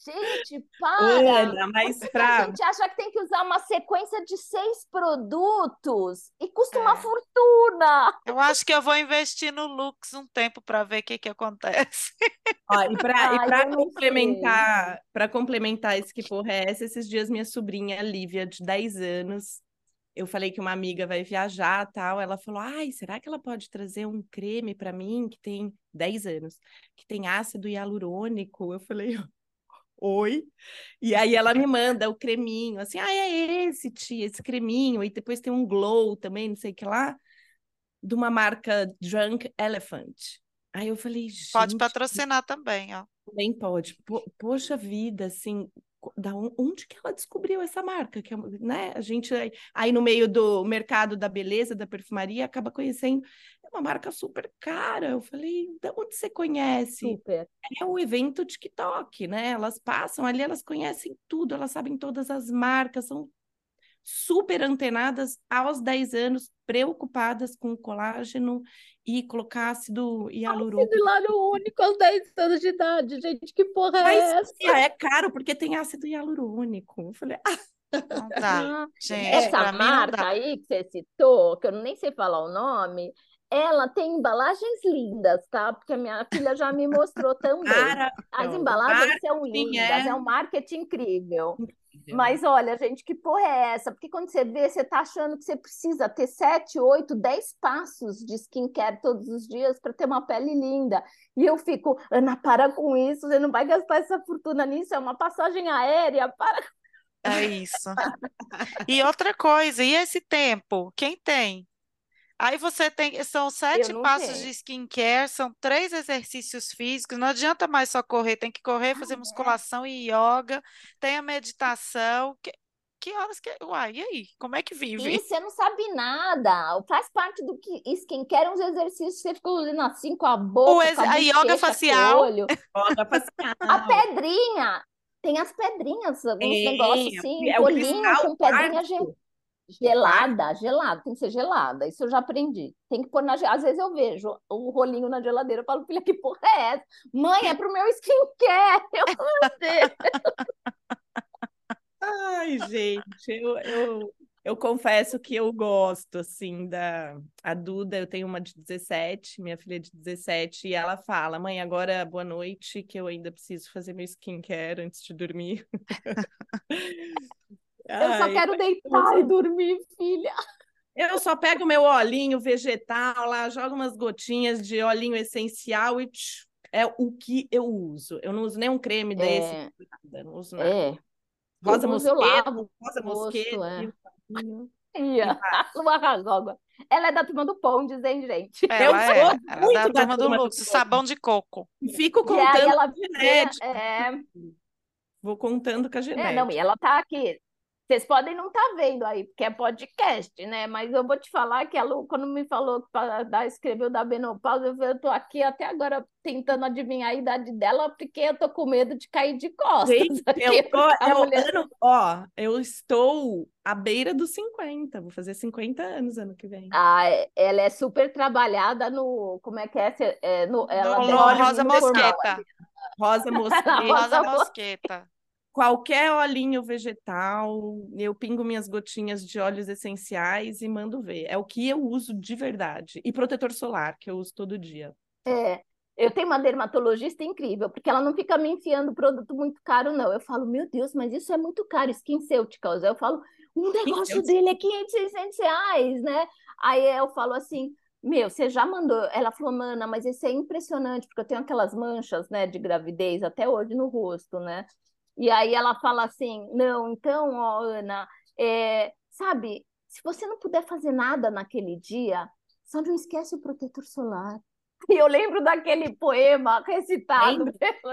Gente, para! Ana, mas que a pra... gente acha que tem que usar uma sequência de seis produtos e custa É. uma fortuna? Eu acho que eu vou investir no Lux um tempo para ver o que que acontece. Ó, e para complementar, para complementar esse que porra é essa, esses dias minha sobrinha Lívia, de 10 anos, eu falei que uma amiga vai viajar tal, ela falou: "Ai, será que ela pode trazer um creme para mim que tem 10 anos, que tem ácido hialurônico?" Eu falei: Oi. E aí ela me manda o creminho, assim, ah, é esse, tia, esse creminho. E depois tem um glow também, não sei o que lá, de uma marca Drunk Elephant. Aí eu falei, gente... Pode patrocinar também, ó. Também pode. Poxa vida, assim, da onde que ela descobriu essa marca? Que, é né? A gente aí no meio do mercado da beleza, da perfumaria, acaba conhecendo. É uma marca super cara. Eu falei, de onde você conhece? Super. É o evento TikTok, né? Elas passam ali, elas conhecem tudo, elas sabem todas as marcas, são super antenadas aos 10 anos, preocupadas com colágeno e colocar ácido hialurônico. Ácido hialurônico aos 10 anos de idade, gente, que porra é Mas, essa? É caro porque tem ácido hialurônico. Eu falei, ah. Não dá, gente. Essa marca aí que você citou, que eu nem sei falar o nome, ela tem embalagens lindas, tá? Porque a minha filha já me mostrou também. As embalagens são lindas, é... é um marketing incrível. Mas olha, gente, que porra é essa? Porque quando você vê, você tá achando que você precisa ter sete, oito, dez passos de skincare todos os dias para ter uma pele linda. E eu fico, Ana, para com isso, você não vai gastar essa fortuna nisso, é uma passagem aérea, para. É isso. e outra coisa, e esse tempo? Quem tem? Aí você tem, são sete passos tenho. de skincare, são três exercícios físicos, não adianta mais só correr, tem que correr, fazer ah, musculação é? e yoga, tem a meditação. Que, que horas que. Uai, e aí? Como é que vive? E você não sabe nada. Faz parte do que skincare, uns exercícios que você fica olhando assim com a boca. Ex... Com a, a yoga facial. olho. Yoga facial. A pedrinha. Tem as pedrinhas, alguns é, negócios assim, é olhinho com pedrinha. Gente Gelada, gelada, tem que ser gelada. Isso eu já aprendi. Tem que pôr na Às vezes eu vejo o rolinho na geladeira, eu falo, filha, que porra é essa? Mãe, é pro meu skincare. Eu Ai, gente, eu, eu, eu confesso que eu gosto, assim, da a Duda. Eu tenho uma de 17, minha filha de 17, e ela fala: Mãe, agora boa noite, que eu ainda preciso fazer meu skincare antes de dormir. Eu só quero deitar e dormir, filha. Eu só pego meu olhinho vegetal lá, jogo umas gotinhas de olhinho essencial e tch, é o que eu uso. Eu não uso nem um creme é. desse, nada, não uso nada. É. Rosa mosqueta, rosa mosqueta. É. Ia. Ela é da turma do Pondes, hein, gente? Ela eu é, sou ela muito é da, turma do luxo, sabão de coco. Fico contando e aí ela, genética. É... Vou contando com a genética. É, não, e ela tá aqui vocês podem não estar tá vendo aí, porque é podcast, né? Mas eu vou te falar que a Lu, quando me falou que para escreveu da menopausa, eu falei, eu tô aqui até agora tentando adivinhar a idade dela, porque eu tô com medo de cair de costas. Gente, eu, tô, eu, mulher... ano, ó, eu estou à beira dos 50, vou fazer 50 anos ano que vem. Ah, é, ela é super trabalhada no, como é que é? é no, ela no, no Rosa Mosqueta. Rosa Mosqueta. Rosa Mosqueta qualquer olhinho vegetal, eu pingo minhas gotinhas de óleos essenciais e mando ver. É o que eu uso de verdade. E protetor solar, que eu uso todo dia. É, eu tenho uma dermatologista incrível, porque ela não fica me enfiando produto muito caro, não. Eu falo, meu Deus, mas isso é muito caro, SkinCeuticals. Eu falo, um negócio dele é 500, 600 reais, né? Aí eu falo assim, meu, você já mandou. Ela falou, mana, mas isso é impressionante, porque eu tenho aquelas manchas, né, de gravidez até hoje no rosto, né? E aí ela fala assim: não, então, ó, Ana, é, sabe, se você não puder fazer nada naquele dia, só não esquece o protetor solar. E eu lembro daquele poema recitado,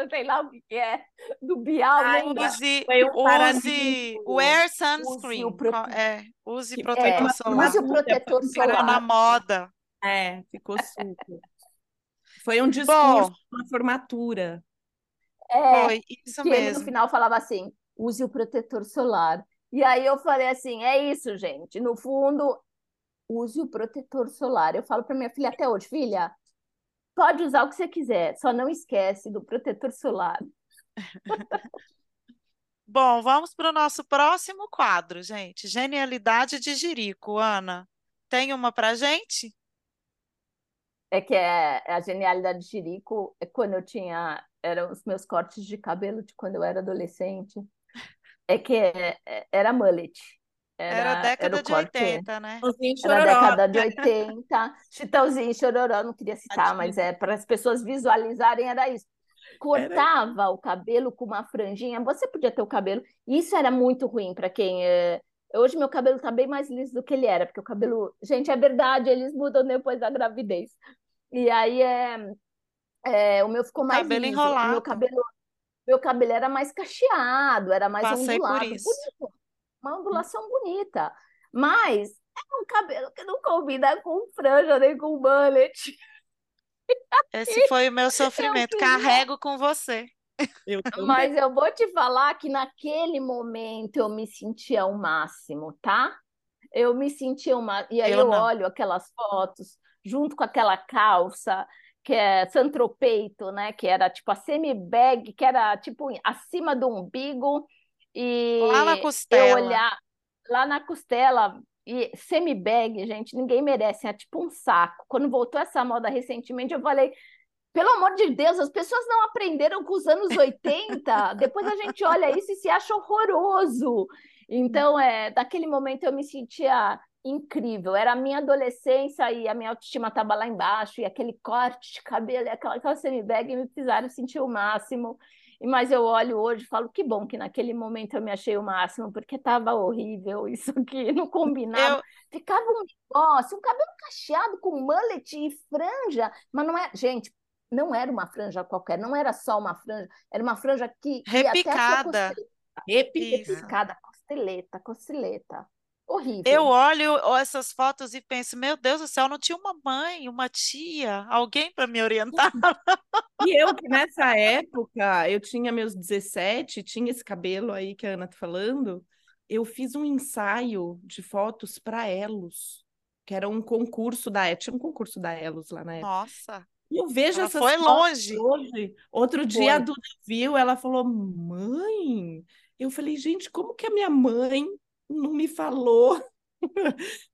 sei lá o que é, do Bial. Ah, use, use wear sunscreen. Use, o prote... é, use protetor é, solar. Use o protetor solar. Ficou na moda. É, ficou super. Foi um discurso, Bom, uma formatura. É, Foi, isso que mesmo. ele no final falava assim: use o protetor solar. E aí eu falei assim: é isso, gente. No fundo, use o protetor solar. Eu falo para minha filha até hoje, filha, pode usar o que você quiser, só não esquece do protetor solar. Bom, vamos para o nosso próximo quadro, gente. Genialidade de Jirico. Ana, tem uma para gente? É que é, é a genialidade de Jirico é quando eu tinha eram os meus cortes de cabelo de quando eu era adolescente, é que é, é, era mullet. Era Era, década era de corte. 80, né? Chitãozinho Era década de 80. Chitãozinho Chororó, não queria citar, mas é para as pessoas visualizarem, era isso. Cortava o cabelo com uma franjinha. Você podia ter o cabelo. Isso era muito ruim para quem. é, Hoje meu cabelo está bem mais liso do que ele era, porque o cabelo. Gente, é verdade, eles mudam depois da gravidez. E aí é, é, o meu ficou mais cabelo liso. O meu enrolado. cabelo, meu cabelo era mais cacheado, era mais Passei por ondulado. isso. Bonito, uma ondulação bonita. Mas é um cabelo que não combina com franja nem com mullet. Esse foi o meu Eu sofrimento. queria. Carrego com você. Eu. Mas eu vou te falar que naquele momento eu me sentia o máximo, tá? Eu me sentia uma. E aí Eu eu olho aquelas fotos junto com aquela calça que é santropeito, né? Que era tipo a semi-bag, que era tipo acima do umbigo Lá na e eu costela. olhar lá na costela e semi-bag, gente, ninguém merece, é tipo um saco. Quando voltou essa moda recentemente, eu falei, pelo amor de Deus, as pessoas não aprenderam com os anos 80. Depois a gente olha isso e se acha horroroso. Então, é, naquele momento eu me sentia incrível. Era a minha adolescência e a minha autoestima estava lá embaixo, e aquele corte de cabelo, aquela, semi-bag me fizeram sentir o máximo. E- Mas eu olho hoje e falo que bom que naquele momento eu me achei o máximo, porque estava horrível isso aqui, não combinava. Eu, Ficava um negócio, um cabelo cacheado com mullet e franja, mas não é, gente, não era uma franja qualquer, não era só uma franja, era uma franja que ia até repicada. costeleta, costeleta, costeleta. Eu Horrível. olho essas fotos e penso, meu Deus do céu, não tinha uma mãe, uma tia, alguém para me orientar. E eu que nessa época, eu tinha meus 17, tinha esse cabelo aí que a Ana tá falando, eu fiz um ensaio de fotos para Elos, que era um concurso da tinha um concurso da Elos lá na época. Nossa, E eu vejo ela essas foi fotos longe. hoje. Outro dia a. Duda viu, ela falou: "Mãe". Eu falei: "Gente, como que a minha mãe não me falou?"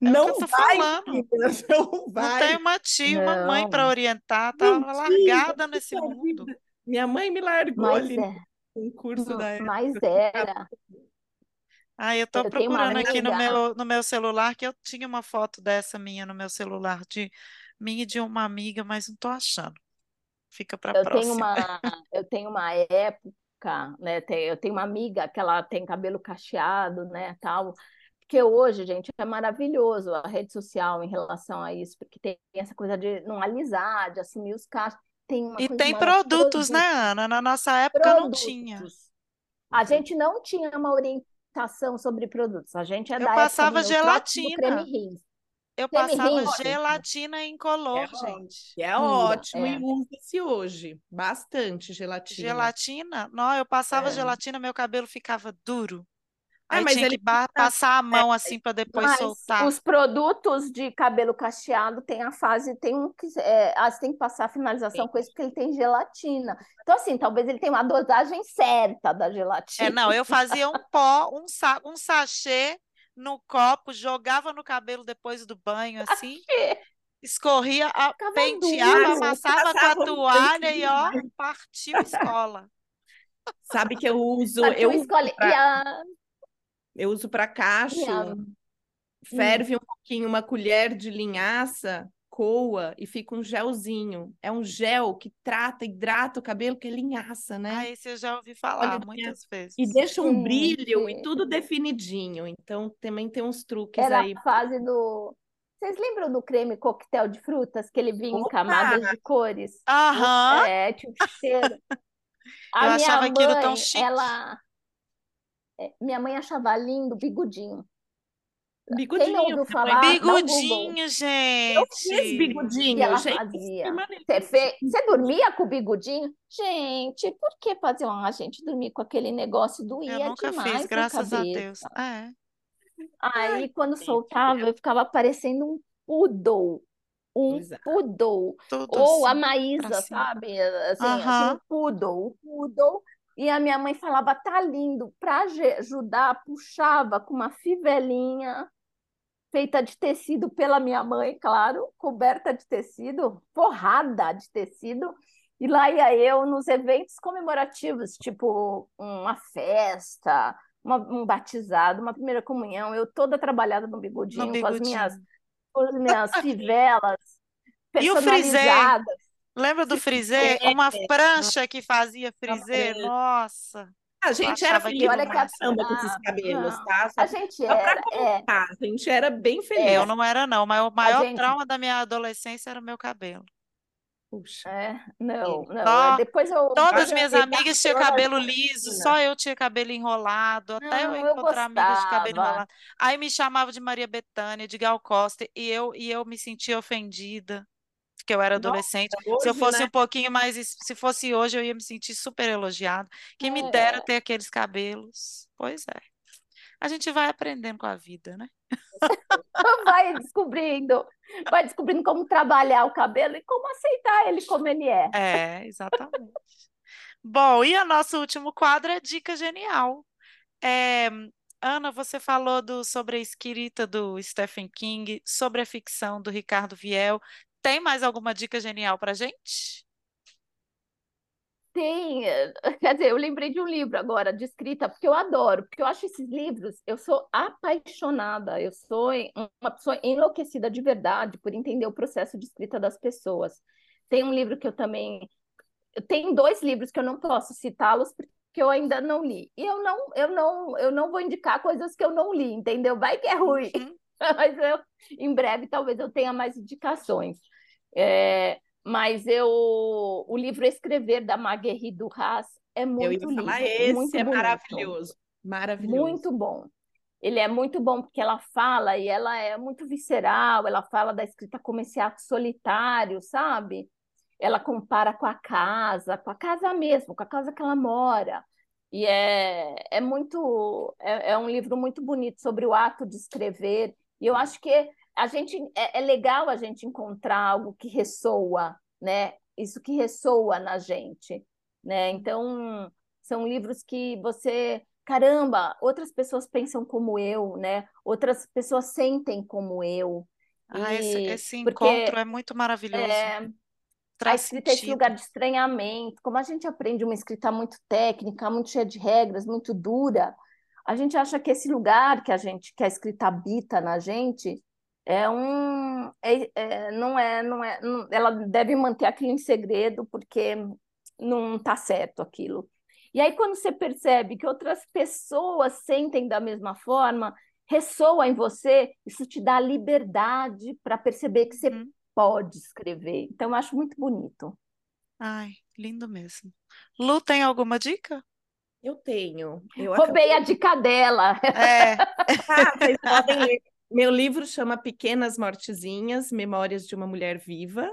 É Não vai, filha, não Não vai. tem uma tia, uma mãe para Não, orientar, Não tava tinha, largada nesse mundo. vida. Minha mãe me largou mas ali no é, concurso da época. mas era. Ah, eu tenho uma procurando aqui no meu, no meu celular, que eu tinha uma foto dessa minha no meu celular, de mim e de uma amiga, mas não tô achando. Fica para eu tenho próxima. uma, eu tenho uma época, né? tem- Eu tenho uma amiga que ela tem cabelo cacheado, né, tal. Porque hoje, gente, é maravilhoso a rede social em relação a isso, porque tem essa coisa de não alisar, de assumir os cachos. Tem E tem produtos, né, produtos, Ana? Na nossa época não tinha. produtos. A gente não tinha uma orientação sobre produtos. A gente é Eu da época do passava Neutróxido do creme gelatina. Eu Creme passava rins, gelatina Que incolor, é, gente. que é tira, ótimo e é. usa-se hoje. Bastante gelatina. Gelatina? Não, eu passava É. gelatina, meu cabelo ficava duro. Ah, Aí mas tinha que ele fica. passar a mão assim para depois Mas soltar. os produtos de cabelo cacheado tem a fase, tem um que é, ah, você tem que passar a finalização com esse porque ele tem gelatina. Então, assim, talvez ele tenha uma dosagem certa da É, gelatina. não, eu fazia um pó, um, sa um sachê no copo, jogava no cabelo depois do banho, assim, escorria, a- penteava, duro. amassava com a um toalha e ó, partiu escola. Sabe que eu uso, eu tua uso escolhe. Pra, eu uso para cacho, ferve um pouquinho uma colher de linhaça, coa e fica um gelzinho. É um gel que trata, hidrata o cabelo, que é linhaça, né? Ah, esse eu já ouvi Olha, falar minha- muitas vezes. e deixa um brilho e tudo definidinho. Então também tem uns truques era aí. a fase do. Vocês lembram do creme coquetel de frutas que ele vinha em Opa! camadas de cores? Aham, É, tinha um cheiro. Eu A minha achava aquilo tão mãe, chique. ela. é, Minha mãe achava lindo Bigodinho. Mãe falar, Google. Bigodinho, Eu fiz gente. E bigodinho, ela gente. fazia. Você, fe... Você dormia com o bigodinho? Gente, por que fazer a gente dormir com aquele negócio? Eu Doía nunca demais fiz, graças a. Deus. É. Aí, quando gente, soltava, eu ficava parecendo um poodle. Um Pois é. poodle. Tudo Ou a assim, pra Maísa, sabe? Assim, assim, Aham. um poodle, um poodle. E a minha mãe falava, tá lindo. Para ajudar, puxava com uma fivelinha feita de tecido pela minha mãe, claro, coberta de tecido, forrada de tecido. E lá ia eu nos eventos comemorativos, tipo uma festa, uma, um batizado, uma primeira comunhão, eu toda trabalhada no bigodinho, no bigodinho. com as minhas, com as minhas fivelas personalizadas. Lembra do frisê? É, uma prancha que fazia frisê? Nossa! A gente era feliz olha que caramba com esses cabelos, não. tá? Só, a gente era. É. A gente era bem feliz. Eu não era, não, mas o maior gente... trauma da minha adolescência era o meu cabelo. Puxa. É, não, não. Só, depois eu. Todas as minhas amigas tinham cabelo liso, só eu tinha cabelo enrolado, até não, eu encontrar eu amigas de cabelo enrolado. Aí me chamava de Maria Bethânia, de Gal Costa, e eu, e eu me sentia ofendida que eu era adolescente. Nossa, hoje, se eu fosse né? um pouquinho mais, se fosse hoje, eu ia me sentir super elogiado. Quem é. me dera ter aqueles cabelos. Pois é. A gente vai aprendendo com a vida, né? vai descobrindo, vai descobrindo como trabalhar o cabelo e como aceitar ele como ele é. É, exatamente. Bom, e o nosso último quadro é Dica Genial. É, Ana, você falou do, sobre a escrita do Stephen King, sobre a ficção do Ricardo Viel. Tem mais alguma dica genial para gente? Tem, eh, quer dizer, eu lembrei de um livro agora de escrita, porque eu adoro, porque eu acho esses livros, eu sou apaixonada, eu sou uma pessoa enlouquecida de verdade por entender o processo de escrita das pessoas. Tem um livro que eu também. Tem dois livros que eu não posso citá-los porque eu ainda não li. E eu não, eu não, eu não vou indicar coisas que eu não li, entendeu? Vai que é ruim. Uhum. Mas eu, em breve, talvez eu tenha mais indicações. É, mas eu, o livro Escrever da Marguerite Duras é muito eu ia lindo. Falar, esse muito é bonito. maravilhoso, maravilhoso. Muito bom. Ele é muito bom porque ela fala e ela é muito visceral, ela fala da escrita como esse ato solitário, sabe? Ela compara com a casa, com a casa mesmo, com a casa que ela mora. E é, é muito é, é um livro muito bonito sobre o ato de escrever. E eu acho que a gente é, é legal a gente encontrar algo que ressoa, né? Isso que ressoa na gente, né? Então são livros que você caramba, outras pessoas pensam como eu, né? Outras pessoas sentem como eu. Ah, e... esse, esse encontro é muito maravilhoso. É... Traz a escrita é esse lugar de estranhamento, como a gente aprende uma escrita muito técnica, muito cheia de regras, muito dura, a gente acha que esse lugar que a gente, que a escrita habita na gente, é um é, é, não é não é não, ela deve manter aquilo em segredo porque não está certo aquilo e aí quando você percebe que outras pessoas sentem da mesma forma ressoa em você isso te dá liberdade para perceber que você uhum. pode escrever então eu acho muito bonito ai lindo mesmo Lu tem alguma dica eu tenho. Eu Roubei acabei... a dica dela. É. ah, vocês podem ler meu livro chama Pequenas Mortezinhas, Memórias de uma Mulher Viva.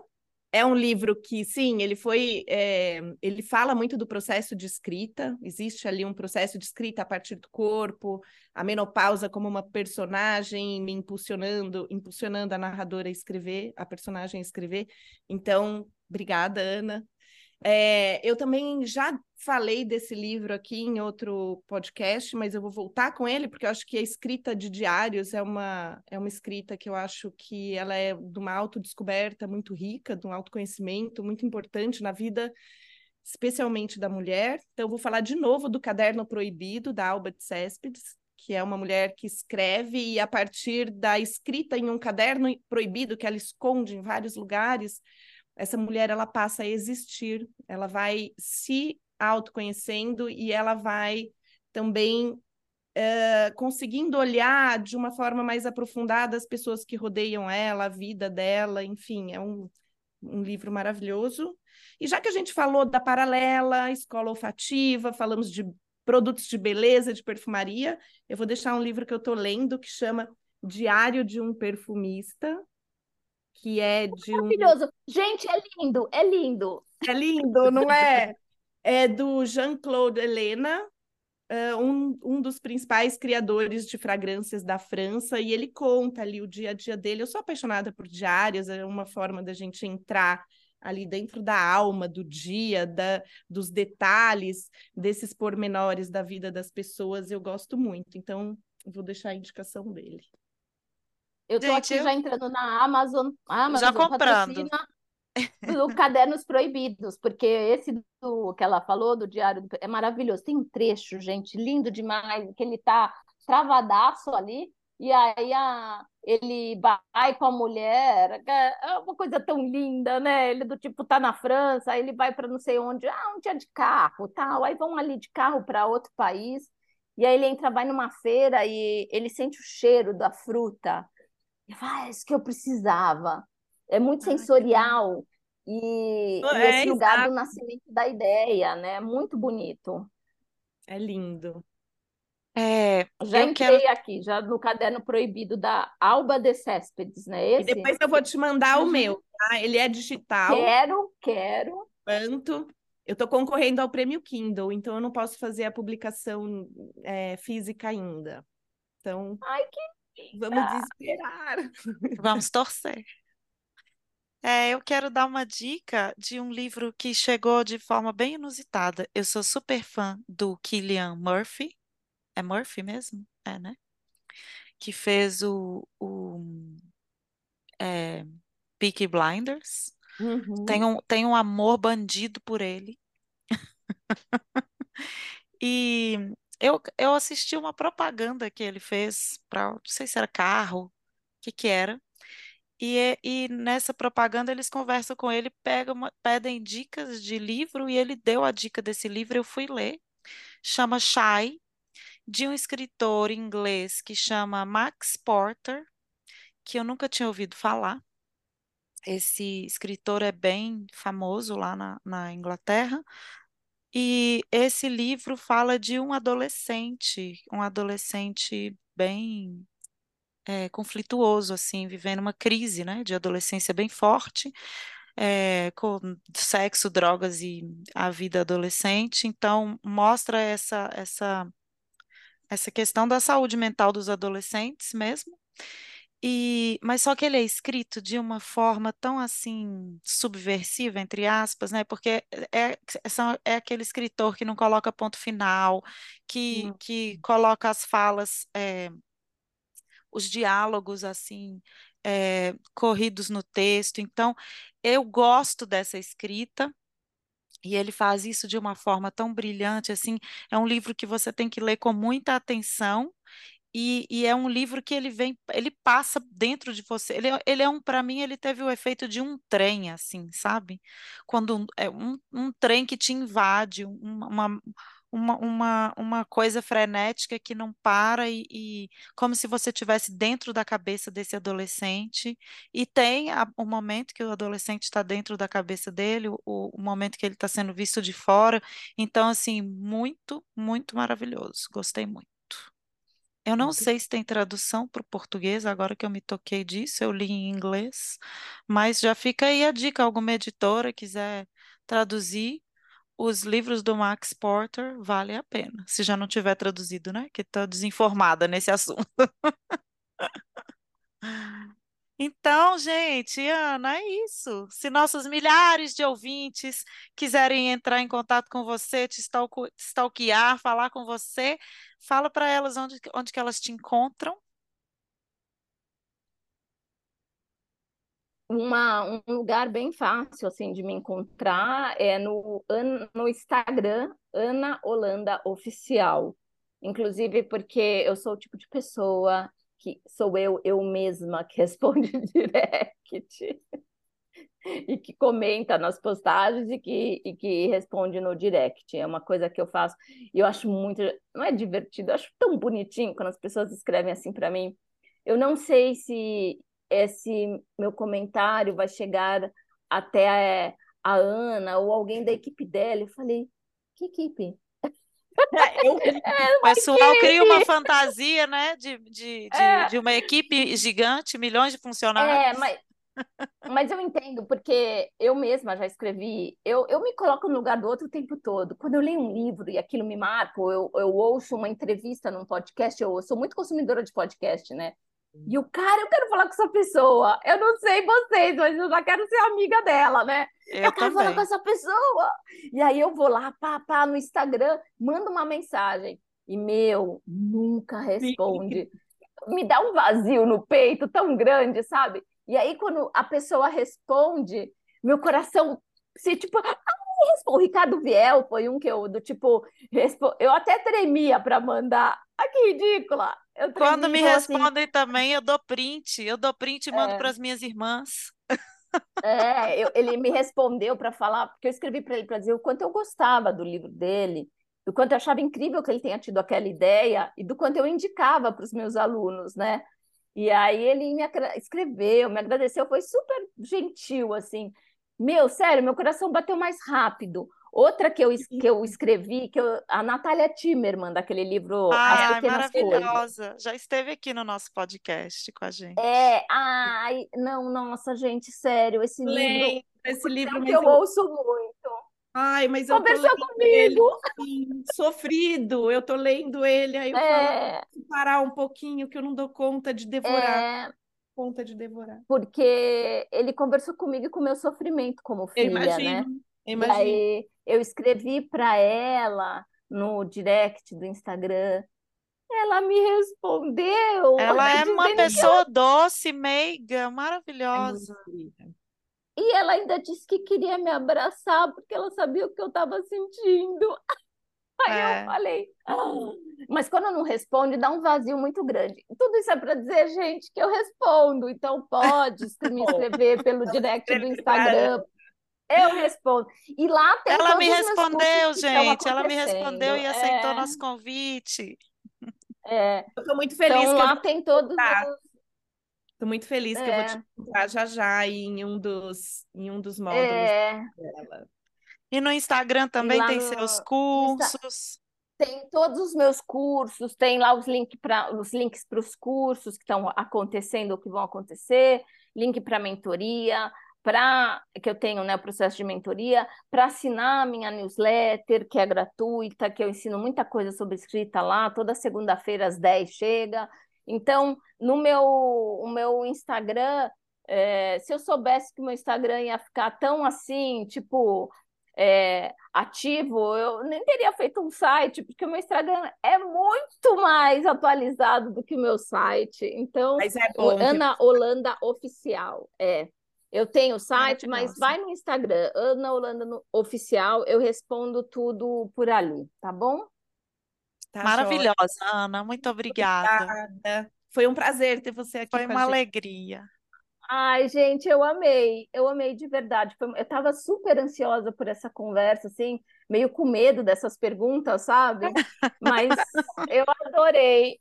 É um livro que, sim, ele foi. É, ele fala muito do processo de escrita. Existe ali um processo de escrita a partir do corpo, a menopausa como uma personagem me impulsionando, impulsionando a narradora a escrever, a personagem a escrever. Então, obrigada, Ana. É, eu também já falei desse livro aqui em outro podcast, mas eu vou voltar com ele, porque eu acho que a escrita de diários é uma, é uma escrita que eu acho que ela é de uma autodescoberta muito rica, de um autoconhecimento muito importante na vida, especialmente da mulher. Então, eu vou falar de novo do Caderno Proibido, da Alba de Céspedes, que é uma mulher que escreve e a partir da escrita em um caderno proibido que ela esconde em vários lugares, essa mulher ela passa a existir, ela vai se autoconhecendo e ela vai também uh, conseguindo olhar de uma forma mais aprofundada as pessoas que rodeiam ela, a vida dela, enfim, é um, um livro maravilhoso. E já que a gente falou da paralela, escola olfativa, falamos de produtos de beleza, de perfumaria, eu vou deixar um livro que eu estou lendo que chama Diário de um Perfumista, que é de Maravilhoso. Um... Gente, é lindo, é lindo. É lindo, não é? É do Jean-Claude Helena, uh, um, um dos principais criadores de fragrâncias da França, e ele conta ali o dia a dia dele. Eu sou apaixonada por diários, é uma forma da gente entrar ali dentro da alma, do dia, da, dos detalhes, desses pormenores da vida das pessoas, eu gosto muito. Então, vou deixar a indicação dele. Eu tô Gente, aqui eu... já entrando na Amazon. Amazon já comprando. Do Cadernos Proibidos, porque esse do, que ela falou, do Diário é maravilhoso. Tem um trecho, gente, lindo demais, que ele tá travadaço ali, e aí a, ele vai com a mulher, é uma coisa tão linda, né? Ele do tipo tá na França, aí ele vai para não sei onde, ah, um dia de carro, tal, aí vão ali de carro para outro país, e aí ele entra, vai numa feira e ele sente o cheiro da fruta, e fala, ah, é isso que eu precisava. É muito sensorial, e, é, e esse lugar exato. do nascimento da ideia, né? Muito bonito. É lindo. É, já entrei quero... aqui, já no caderno proibido da Alba de Céspedes, né? Esse? E depois eu vou te mandar uhum. o meu, tá? Ele é digital. Quero, quero. Quanto? Eu estou concorrendo ao prêmio Kindle, então eu não posso fazer a publicação é, física ainda. Então, Ai, que vamos esperar. Vamos torcer. É, eu quero dar uma dica de um livro que chegou de forma bem inusitada. Eu sou super fã do Killian Murphy. É Murphy mesmo? É, né? Que fez o, o é, Peaky Blinders. Uhum. Tem, um, tem um amor bandido por ele. e eu, eu assisti uma propaganda que ele fez para, não sei se era carro, o que que era. E, é, e nessa propaganda eles conversam com ele, pegam, pedem dicas de livro e ele deu a dica desse livro, eu fui ler. Chama Shy, de um escritor inglês que chama Max Porter, que eu nunca tinha ouvido falar. Esse escritor é bem famoso lá na, na Inglaterra. E esse livro fala de um adolescente, um adolescente bem é, conflituoso, assim, vivendo uma crise, né, de adolescência bem forte, é, com sexo, drogas e a vida adolescente. Então, mostra essa, essa, essa questão da saúde mental dos adolescentes mesmo. E, mas só que ele é escrito de uma forma tão assim subversiva, entre aspas, né? Porque é, é, é aquele escritor que não coloca ponto final, que, hum. que coloca as falas é, os diálogos assim é, corridos no texto. Então, eu gosto dessa escrita. E ele faz isso de uma forma tão brilhante, assim, é um livro que você tem que ler com muita atenção e, e, é um livro que ele vem, ele passa dentro de você. Ele, é, ele é um, para mim, ele teve o efeito de um trem, assim, sabe? Quando um, é um, um trem que te invade, uma, uma, uma, uma, coisa frenética que não para e, e como se você estivesse dentro da cabeça desse adolescente. E tem a, o momento que o adolescente está dentro da cabeça dele, o, o momento que ele está sendo visto de fora. Então, assim, muito, muito maravilhoso. Gostei muito. Eu não sei se tem tradução para o português, agora que eu me toquei disso, eu li em inglês, mas já fica aí a dica, alguma editora quiser traduzir os livros do Max Porter, vale a pena, se já não tiver traduzido, né? Que estou desinformada nesse assunto. Então, gente, Ana, é isso. Se nossos milhares de ouvintes quiserem entrar em contato com você, te stalkear, falar com você, fala para elas onde, onde que elas te encontram. Uma, um lugar bem fácil assim de me encontrar é no, no Instagram Ana Holanda Oficial. Inclusive porque eu sou o tipo de pessoa que sou eu, eu mesma, que responde direct e que comenta nas postagens e que, e que responde no direct. É uma coisa que eu faço e eu acho muito, não é divertido, eu acho tão bonitinho quando as pessoas escrevem assim para mim. Eu não sei se esse meu comentário vai chegar até a, a Ana ou alguém da equipe dela. Eu falei, que equipe? Eu, é o pessoal cria uma fantasia, né, de, de, de, é. de, uma equipe gigante, milhões de funcionários. É, mas, mas eu entendo, porque eu mesma já escrevi, eu, eu me coloco no lugar do outro o tempo todo. Quando eu leio um livro e aquilo me marca, ou eu, eu ouço uma entrevista num podcast, eu sou muito consumidora de podcast, né? E o cara, eu quero falar com essa pessoa. Eu não sei vocês, mas eu já quero ser amiga dela, né? Eu, eu quero falar com essa pessoa. E aí eu vou lá, pá, pá, no Instagram, mando uma mensagem. E, meu, nunca responde. Me dá um vazio no peito tão grande, sabe? E aí, quando a pessoa responde, meu coração se tipo, o Ricardo Viel foi um que eu, do tipo, eu até tremia para mandar. Ah, que ridícula! Eu Quando me assim respondem assim... também, eu dou print. Eu dou print e mando é. para as minhas irmãs. É, eu, ele me respondeu para falar, porque eu escrevi para ele para dizer o quanto eu gostava do livro dele, do quanto eu achava incrível que ele tenha tido aquela ideia e do quanto eu indicava para os meus alunos, né? E aí ele me escreveu, me agradeceu, foi super gentil, assim. Meu, sério, meu coração bateu mais rápido. Outra que eu, que eu escrevi, que eu, a Natália Timmerman, daquele livro As Pequenas maravilhosa. Coisas. Já esteve aqui no nosso podcast com a gente. É, ai, não, nossa, gente, sério, esse livro. Esse livro que eu, ouço muito. Ai, mas eu Conversou comigo. ele assim, sofrido. Eu tô lendo ele, aí eu é... falo, parar um pouquinho, que eu não dou conta de devorar. É conta de devorar. Porque ele conversou comigo com o meu sofrimento como filha, né? E aí eu escrevi para ela no direct do Instagram. Ela me respondeu. Ela é uma pessoa doce, meiga, maravilhosa. É e ela ainda disse que queria me abraçar porque ela sabia o que eu estava sentindo. Aí é. eu falei, ah. mas quando não responde, dá um vazio muito grande. Tudo isso é para dizer, gente, que eu respondo. Então pode me escrever pelo direct do Instagram. Eu respondo. E lá tem Ela me respondeu, gente. Ela me respondeu e aceitou é. nosso convite. É. Eu estou muito feliz. Então, lá tem todos os... Estou muito feliz é. que eu vou te é. encontrar já já em um dos, em um dos módulos é. dela. E no Instagram também tem no... seus cursos. Tem todos os meus cursos, tem lá os, link pra, os links para os cursos que estão acontecendo ou que vão acontecer, link para mentoria, para que eu tenho né, o processo de mentoria, para assinar a minha newsletter, que é gratuita, que eu ensino muita coisa sobre escrita lá, toda segunda-feira às 10 chega. Então, no meu, o meu Instagram, é, se eu soubesse que o meu Instagram ia ficar tão assim, tipo, é, ativo, eu nem teria feito um site, porque o meu Instagram é muito mais atualizado do que o meu site. Então, é Ana Holanda Oficial, é. Eu tenho o site, mas vai no Instagram, Ana Holanda no Oficial, eu respondo tudo por ali, tá bom? Tá Maravilhosa, jóia. Ana, muito obrigada. obrigada. Foi um prazer ter você aqui. Foi uma alegria. Ai, gente, eu amei, eu amei de verdade. Eu estava super ansiosa por essa conversa, assim, meio com medo dessas perguntas, sabe? Mas eu adorei.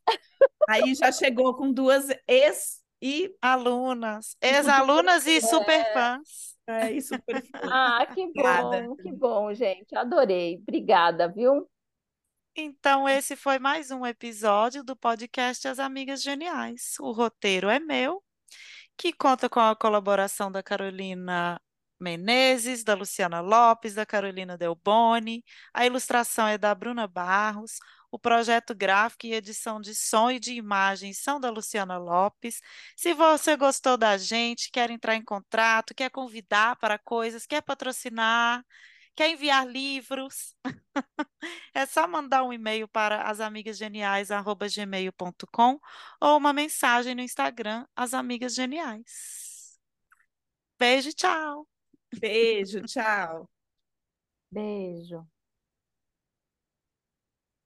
Aí já chegou com duas ex e alunas, ex-alunas e super fãs. É, e super fãs. Ah, que bom, que bom, gente. Adorei. Obrigada, viu? Então, esse foi mais um episódio do podcast As Amigas Geniais. O roteiro é meu, que conta com a colaboração da Carolina Menezes, da Luciana Lopes, da Carolina Delboni. A ilustração é da Bruna Barros. O projeto gráfico e edição de som e de imagens são da Luciana Lopes. Se você gostou da gente, quer entrar em contrato, quer convidar para coisas, quer patrocinar, quer enviar livros, é só mandar um e-mail para asamigasgeniais@gmail.com ou uma mensagem no Instagram As Amigas Geniais. Beijo, tchau. Beijo, tchau. Beijo.